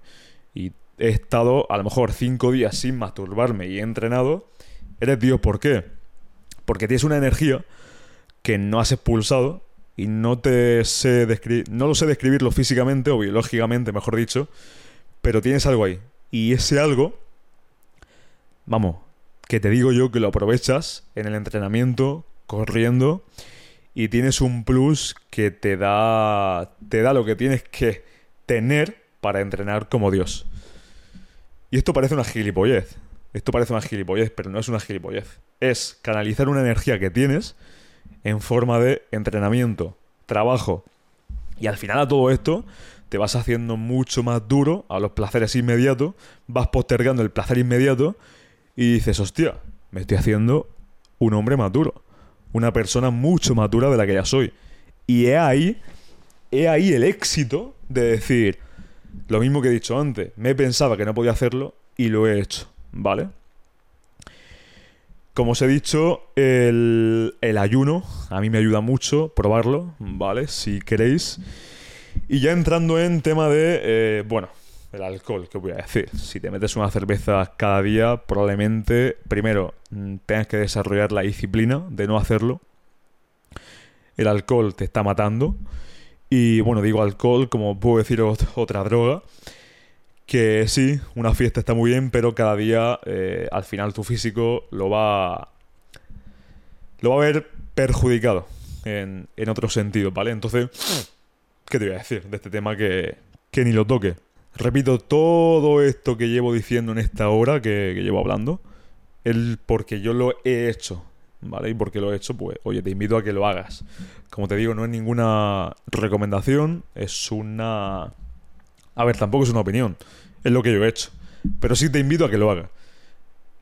Y he estado a lo mejor cinco días sin masturbarme y he entrenado. Eres Dios, ¿por qué? Porque tienes una energía que no has expulsado y no te sé no lo sé describirlo físicamente o biológicamente, mejor dicho, pero tienes algo ahí. Y ese algo, vamos, que te digo yo que lo aprovechas en el entrenamiento, corriendo, y tienes un plus que te da, te da lo que tienes que tener para entrenar como Dios. Y esto parece una gilipollez. Esto parece una gilipollez, pero no es una gilipollez. Es canalizar una energía que tienes en forma de entrenamiento, trabajo. Y al final a todo esto te vas haciendo mucho más duro a los placeres inmediatos, vas postergando el placer inmediato y dices, hostia, me estoy haciendo un hombre más duro, una persona mucho más dura de la que ya soy. Y he ahí, he ahí el éxito de decir, lo mismo que he dicho antes, me pensaba que no podía hacerlo y lo he hecho, ¿vale? Como os he dicho, el, ayuno a mí me ayuda mucho probarlo, ¿vale? Si queréis. Y ya entrando en tema de, eh, bueno, el alcohol, ¿qué voy a decir? Si te metes una cerveza cada día, probablemente, primero, mm, tengas que desarrollar la disciplina de no hacerlo. El alcohol te está matando. Y bueno, digo alcohol, como puedo decir otra droga que sí, una fiesta está muy bien, pero cada día eh, al final tu físico lo va lo va a ver perjudicado en, en otro sentido, ¿vale? Entonces, ¿qué te voy a decir de este tema que, que ni lo toque? Repito, todo esto que llevo diciendo en esta hora que, llevo hablando, el porque yo lo he hecho, ¿vale? Y porque lo he hecho, pues, oye, te invito a que lo hagas. Como te digo, no es ninguna recomendación, es una a ver, tampoco es una opinión, es lo que yo he hecho. Pero sí te invito a que lo hagas.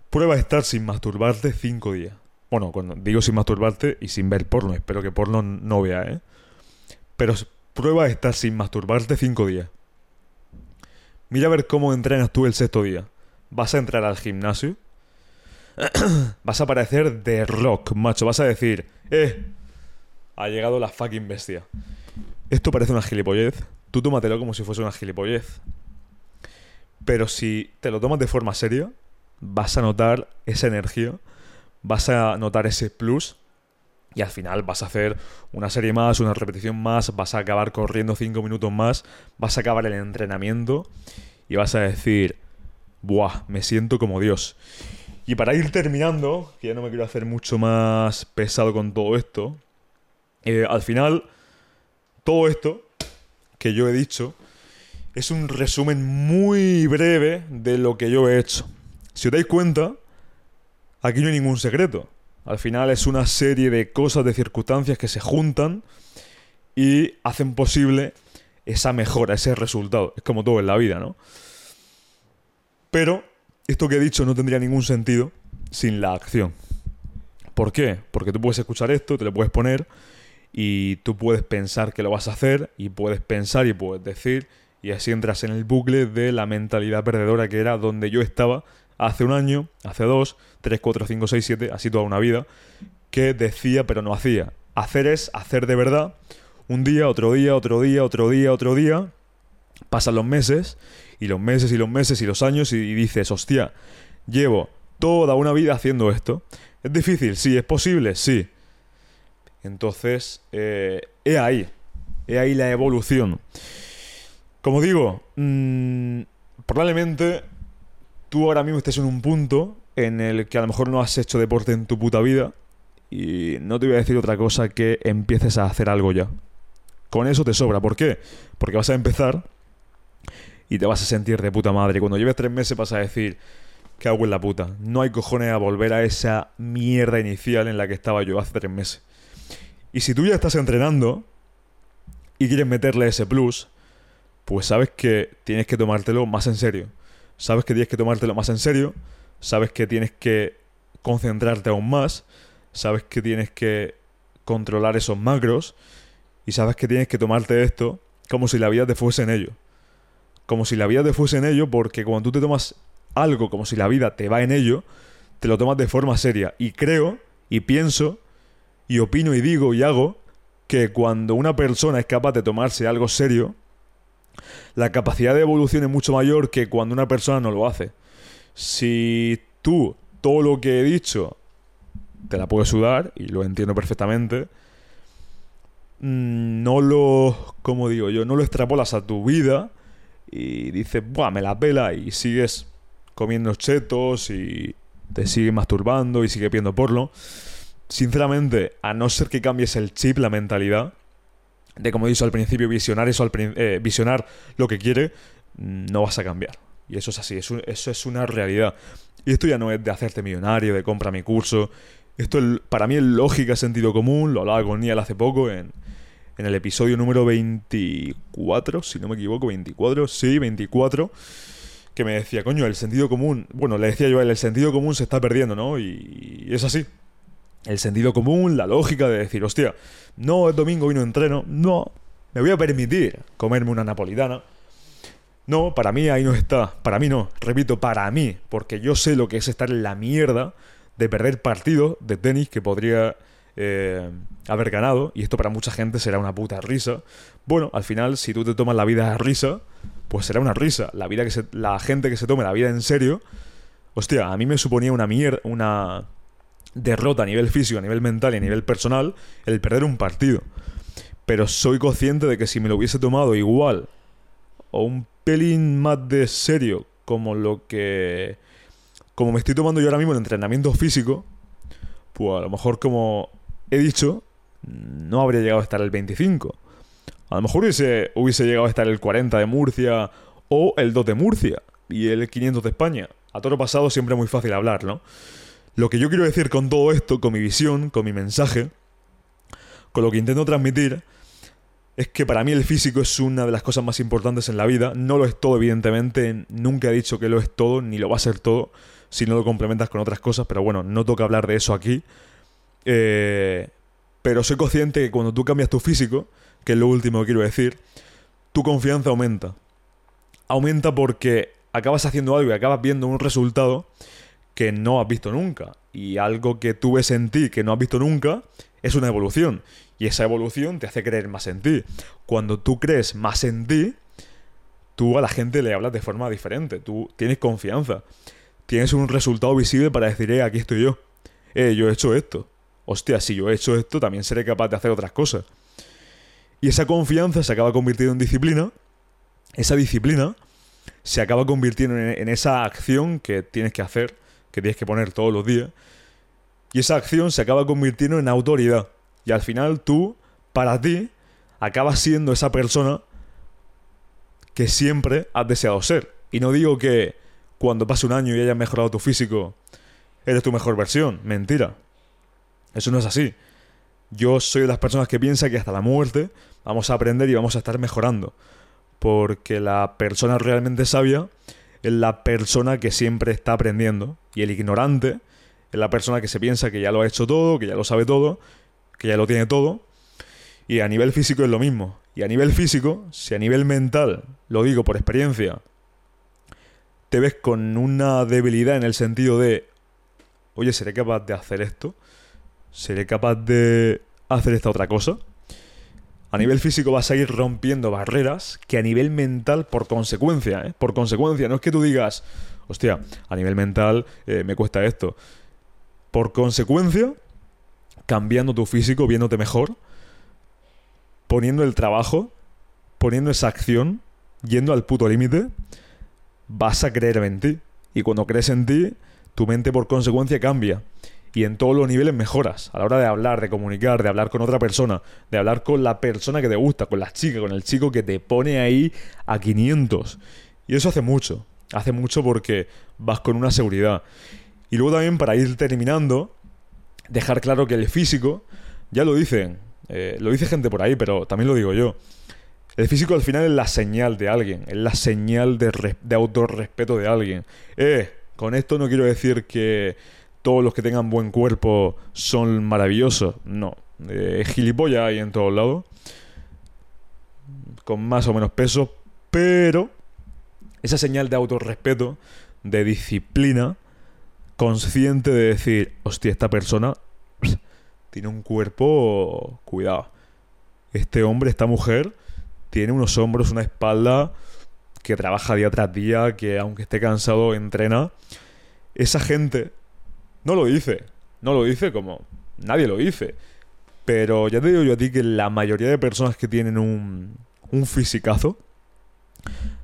Prueba a estar sin masturbarte cinco días. Bueno, cuando digo sin masturbarte y sin ver porno, espero que porno no vea, ¿eh? Pero prueba estar sin masturbarte cinco días. Mira a ver cómo entrenas tú el sexto día. Vas a entrar al gimnasio. vas a parecer de rock, macho. Vas a decir, eh, ha llegado la fucking bestia. Esto parece una gilipollez. Tú tómatelo como si fuese una gilipollez. Pero si te lo tomas de forma seria, vas a notar esa energía, vas a notar ese plus y al final vas a hacer una serie más, una repetición más, vas a acabar corriendo 5 minutos más, vas a acabar el entrenamiento y vas a decir, ¡buah! Me siento como Dios. Y para ir terminando, que ya no me quiero hacer mucho más pesado con todo esto, eh, al final, todo esto que yo he dicho es un resumen muy breve de lo que yo he hecho. Si os dais cuenta, aquí no hay ningún secreto. Al final es una serie de cosas, de circunstancias que se juntan y hacen posible esa mejora, ese resultado. Es como todo en la vida, ¿no? Pero esto que he dicho no tendría ningún sentido sin la acción. ¿Por qué? Porque tú puedes escuchar esto, te lo puedes poner y tú puedes pensar que lo vas a hacer y puedes pensar y puedes decir y así entras en el bucle de la mentalidad perdedora que era donde yo estaba hace un año, hace dos, tres, cuatro, cinco, seis, siete, así toda una vida, que decía pero no hacía. Hacer es hacer de verdad. Un día, otro día, otro día, otro día, otro día. Pasan los meses y los meses y los meses y los años y dices, hostia, llevo toda una vida haciendo esto. ¿Es difícil? Sí. ¿Es posible? Sí. Entonces, eh, he ahí. He ahí la evolución. Como digo, mmm, probablemente tú ahora mismo estés en un punto en el que a lo mejor no has hecho deporte en tu puta vida y no te voy a decir otra cosa que empieces a hacer algo ya. Con eso te sobra. ¿Por qué? Porque vas a empezar y te vas a sentir de puta madre. Cuando lleves tres meses vas a decir, ¿qué hago en la puta? No hay cojones a volver a esa mierda inicial en la que estaba yo hace tres meses. Y si tú ya estás entrenando y quieres meterle ese plus, pues sabes que tienes que tomártelo más en serio sabes que tienes que tomártelo más en serio, sabes que tienes que concentrarte aún más, sabes que tienes que controlar esos macros y sabes que tienes que tomarte esto como si la vida te fuese en ello. Como si la vida te fuese en ello porque cuando tú te tomas algo como si la vida te va en ello, te lo tomas de forma seria. Y creo, y pienso, y opino y digo y hago que cuando una persona es capaz de tomarse algo serio, la capacidad de evolución es mucho mayor que cuando una persona no lo hace. Si tú todo lo que he dicho te la puedes sudar, y lo entiendo perfectamente, mm, no lo, como digo yo, no lo extrapolas a tu vida y dices, buah, me la pela y sigues comiendo chetos y te sigues masturbando y sigues viendo porno. Sinceramente, a no ser que cambies el chip, la mentalidad, de como he dicho al principio, visionar eso al eh, visionar lo que quiere, no vas a cambiar. Y eso es así, eso, es una realidad. Y esto ya no es de hacerte millonario, de compra mi curso. Esto para mí es lógica, sentido común. Lo hablaba con Nial hace poco en, en el episodio número 24, si no me equivoco, 24, sí, 24 que me decía, coño, el sentido común, bueno, le decía yo el sentido común se está perdiendo, ¿no? y es así el sentido común, la lógica de decir, hostia, no es domingo y no entreno, no, me voy a permitir comerme una napolitana. No, para mí ahí no está, para mí no, repito, para mí, porque yo sé lo que es estar en la mierda de perder partidos de tenis que podría eh, haber ganado, y esto para mucha gente será una puta risa. Bueno, al final, si tú te tomas la vida a risa, pues será una risa. La, vida que la gente que se tome la vida en serio, hostia, a mí me suponía una mierda, una derrota a nivel físico, a nivel mental y a nivel personal el perder un partido. Pero soy consciente de que si me lo hubiese tomado igual o un pelín más de serio como lo que... como me estoy tomando yo ahora mismo en entrenamiento físico, pues a lo mejor como he dicho, no habría llegado a estar el 25. A lo mejor hubiese, hubiese llegado a estar el 40 de Murcia o el 2 de Murcia y el 500 de España. A todo pasado siempre es muy fácil hablar, ¿no? Lo que yo quiero decir con todo esto, con mi visión, con mi mensaje, con lo que intento transmitir, es que para mí el físico es una de las cosas más importantes en la vida. No lo es todo, evidentemente. Nunca he dicho que lo es todo, ni lo va a ser todo, si no lo complementas con otras cosas. Pero bueno, no toca hablar de eso aquí. Eh, pero soy consciente que cuando tú cambias tu físico, que es lo último que quiero decir, tu confianza aumenta. Aumenta porque acabas haciendo algo y acabas viendo un resultado que no has visto nunca. Y algo que tú ves en ti que no has visto nunca es una evolución. Y esa evolución te hace creer más en ti. Cuando tú crees más en ti, tú a la gente le hablas de forma diferente. Tú tienes confianza. Tienes un resultado visible para decir, eh, aquí estoy yo. Eh, yo he hecho esto. Hostia, si yo he hecho esto, también seré capaz de hacer otras cosas. Y esa confianza se acaba convirtiendo en disciplina. Esa disciplina se acaba convirtiendo en, esa acción que tienes que hacer, que tienes que poner todos los días. Y esa acción se acaba convirtiendo en autoridad. Y al final tú, para ti, acabas siendo esa persona que siempre has deseado ser. Y no digo que cuando pase un año y hayas mejorado tu físico, eres tu mejor versión. Mentira. Eso no es así. Yo soy de las personas que piensa que hasta la muerte vamos a aprender y vamos a estar mejorando. Porque la persona realmente sabia es la persona que siempre está aprendiendo. Y el ignorante es la persona que se piensa que ya lo ha hecho todo, que ya lo sabe todo, que ya lo tiene todo. Y a nivel físico es lo mismo. Y a nivel físico, si a nivel mental, lo digo por experiencia, te ves con una debilidad en el sentido de, oye, ¿seré capaz de hacer esto? ¿Seré capaz de hacer esta otra cosa? A nivel físico vas a ir rompiendo barreras que a nivel mental, por consecuencia, ¿eh? por consecuencia, no es que tú digas, hostia, a nivel mental eh, me cuesta esto. Por consecuencia, cambiando tu físico, viéndote mejor, poniendo el trabajo, poniendo esa acción, yendo al puto límite, vas a creer en ti. Y cuando crees en ti, tu mente por consecuencia cambia y en todos los niveles mejoras. A la hora de hablar, de comunicar, de hablar con otra persona, de hablar con la persona que te gusta, con la chica, con el chico que te pone ahí a 500. Y eso hace mucho. Hace mucho porque vas con una seguridad. Y luego también para ir terminando, dejar claro que el físico, ya lo dicen, eh, lo dice gente por ahí, pero también lo digo yo. El físico al final es la señal de alguien, es la señal de, de autorrespeto de alguien. Eh, con esto no quiero decir que todos los que tengan buen cuerpo son maravillosos. No. Eh, gilipollas hay en todos lados. Con más o menos peso. Pero esa señal de autorrespeto, de disciplina, consciente de decir, hostia, esta persona tiene un cuerpo... Cuidado. Este hombre, esta mujer, tiene unos hombros, una espalda que trabaja día tras día, que aunque esté cansado, entrena. Esa gente no lo dice. No lo dice como nadie lo dice. Pero ya te digo yo a ti que la mayoría de personas que tienen un, un fisicazo,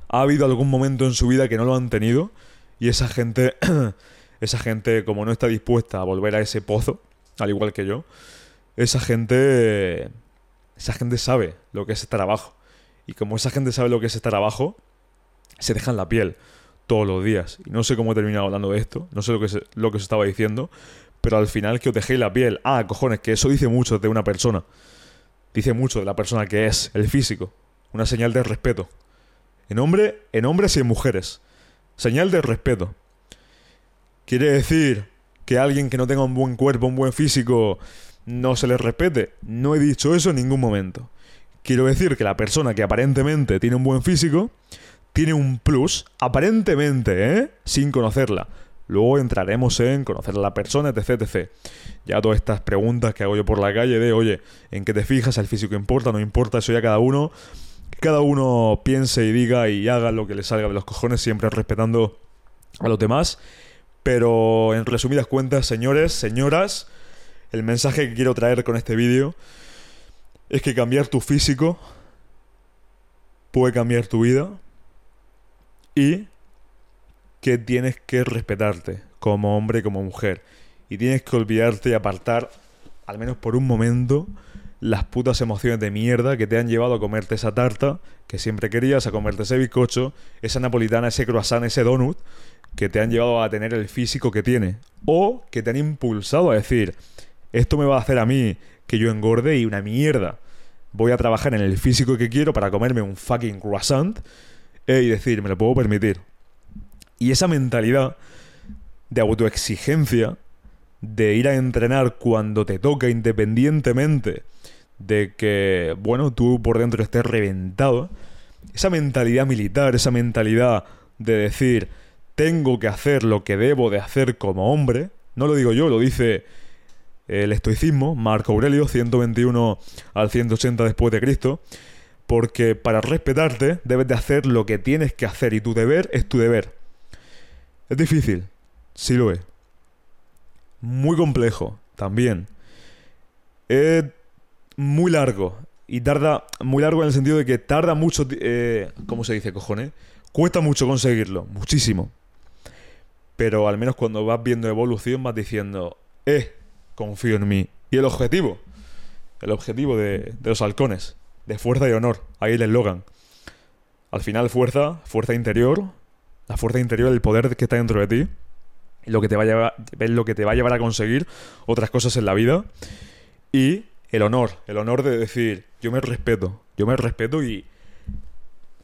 ha habido algún momento en su vida que no lo han tenido y esa gente, esa gente como no está dispuesta a volver a ese pozo, al igual que yo, esa gente, esa gente sabe lo que es estar abajo. Y como esa gente sabe lo que es estar abajo, se dejan la piel todos los días. Y no sé cómo he terminado hablando de esto, no sé lo que, se, lo que estaba diciendo, pero al final que os dejéis la piel. Ah, cojones, que eso dice mucho de una persona. Dice mucho de la persona que es, el físico. Una señal de respeto. En, hombre, en hombres y en mujeres. Señal de respeto. Quiere decir que alguien que no tenga un buen cuerpo, un buen físico, no se le respete. No he dicho eso en ningún momento. Quiero decir que la persona que aparentemente tiene un buen físico tiene un plus, aparentemente, ¿eh? Sin conocerla. Luego entraremos en conocer a la persona, etc, etc. Ya todas estas preguntas que hago yo por la calle de, oye, ¿en qué te fijas? ¿El físico importa? ¿No importa? Eso ya cada uno... Cada uno piense y diga y haga lo que le salga de los cojones, siempre respetando a los demás. Pero en resumidas cuentas, señores, señoras, el mensaje que quiero traer con este vídeo es que cambiar tu físico puede cambiar tu vida, y que tienes que respetarte como hombre como mujer. Y tienes que olvidarte y apartar, al menos por un momento, las putas emociones de mierda que te han llevado a comerte esa tarta que siempre querías, a comerte ese bizcocho, esa napolitana, ese croissant, ese donut, que te han llevado a tener el físico que tiene. O que te han impulsado a decir, esto me va a hacer a mí que yo engorde y una mierda. Voy a trabajar en el físico que quiero para comerme un fucking croissant y decir, me lo puedo permitir. Y esa mentalidad de autoexigencia de ir a entrenar cuando te toca independientemente de que, bueno, tú por dentro estés reventado. Esa mentalidad militar, esa mentalidad de decir, tengo que hacer lo que debo de hacer como hombre, no lo digo yo, lo dice el estoicismo, Marco Aurelio, 121 al 180 después de Cristo, porque para respetarte debes de hacer lo que tienes que hacer y tu deber es tu deber. Es difícil, sí lo es. Muy complejo, también. Es muy largo. Y tarda, muy largo en el sentido de que tarda mucho, eh, ¿cómo se dice, cojones? Cuesta mucho conseguirlo, muchísimo. Pero al menos cuando vas viendo evolución vas diciendo, eh, confío en mí. Y el objetivo, el objetivo de, de los halcones, de fuerza y honor, ahí el eslogan. Al final fuerza, fuerza interior, la fuerza interior, el poder que está dentro de ti, lo que te va a llevar, es lo que te va a llevar a conseguir otras cosas en la vida. Y el honor, el honor de decir, yo me respeto, yo me respeto y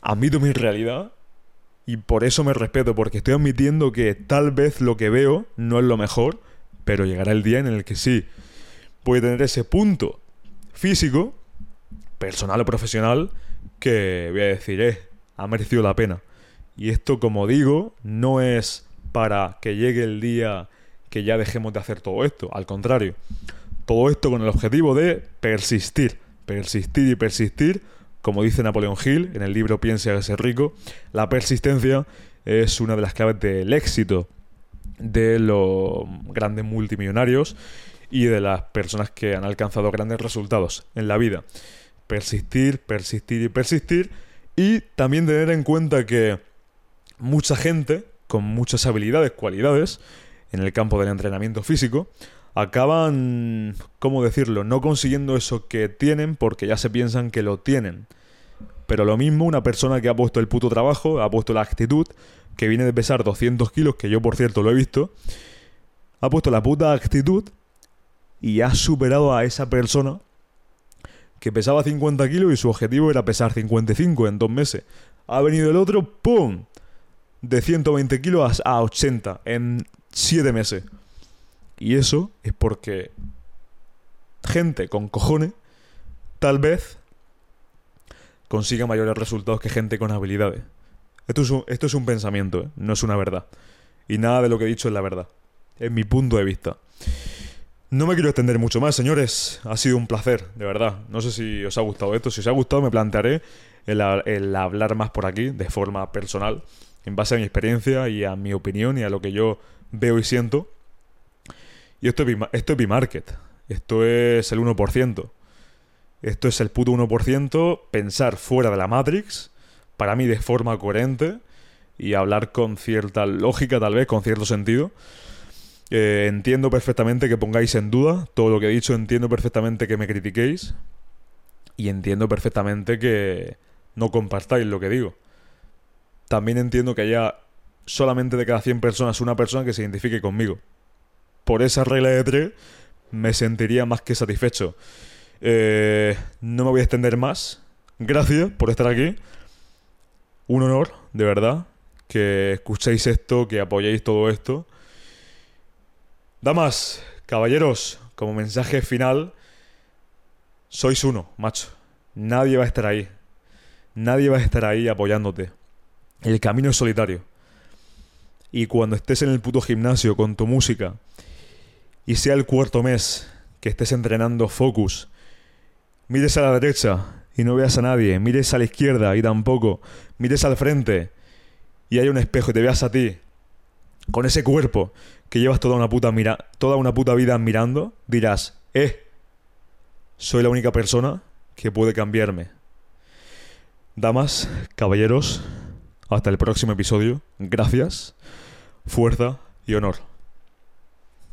admito mi realidad y por eso me respeto, porque estoy admitiendo que tal vez lo que veo no es lo mejor, pero llegará el día en el que sí puede tener ese punto físico, personal o profesional, que voy a decir, eh, ha merecido la pena. Y esto, como digo, no es para que llegue el día que ya dejemos de hacer todo esto, al contrario, todo esto con el objetivo de persistir, persistir y persistir, como dice Napoleón Hill en el libro Piense a ser rico, la persistencia es una de las claves del éxito de los grandes multimillonarios y de las personas que han alcanzado grandes resultados en la vida. Persistir, persistir y persistir y también tener en cuenta que mucha gente con muchas habilidades, cualidades en el campo del entrenamiento físico, acaban, ¿cómo decirlo?, no consiguiendo eso que tienen porque ya se piensan que lo tienen. Pero lo mismo una persona que ha puesto el puto trabajo, ha puesto la actitud, que viene de pesar 200 kilos, que yo por cierto lo he visto, ha puesto la puta actitud y ha superado a esa persona que pesaba 50 kilos y su objetivo era pesar 55 en dos meses. Ha venido el otro, ¡pum! De 120 kilos a 80 en 7 meses. Y eso es porque gente con cojones tal vez consiga mayores resultados que gente con habilidades. Esto es un, pensamiento, ¿eh? no es una verdad. Y nada de lo que he dicho es la verdad. Es mi punto de vista. No me quiero extender mucho más, señores. Ha sido un placer, de verdad. No sé si os ha gustado esto. Si os ha gustado, me plantearé el, hablar más por aquí, de forma personal, en base a mi experiencia y a mi opinión y a lo que yo veo y siento. Y esto es, esto es B-Market. Esto es el 1%. Esto es el puto 1%. Pensar fuera de la Matrix. Para mí de forma coherente. Y hablar con cierta lógica, tal vez, con cierto sentido. Entiendo perfectamente que pongáis en duda todo lo que he dicho. Entiendo perfectamente que me critiquéis. Y entiendo perfectamente que no compartáis lo que digo. También entiendo que haya solamente de cada 100 personas una persona que se identifique conmigo por esa regla de tres me sentiría más que satisfecho. Eh, no me voy a extender más. Gracias por estar aquí. Un honor, de verdad, que escuchéis esto, que apoyéis todo esto. Damas, caballeros, como mensaje final, sois uno, macho. Nadie va a estar ahí. Nadie va a estar ahí apoyándote. El camino es solitario. Y cuando estés en el puto gimnasio con tu música, y sea el cuarto mes que estés entrenando focus, mires a la derecha y no veas a nadie, mires a la izquierda y tampoco, mires al frente y hay un espejo y te veas a ti con ese cuerpo que llevas toda una puta mira toda una puta vida mirando, dirás, "Eh, soy la única persona que puede cambiarme." Damas, caballeros, hasta el próximo episodio. Gracias, fuerza y honor.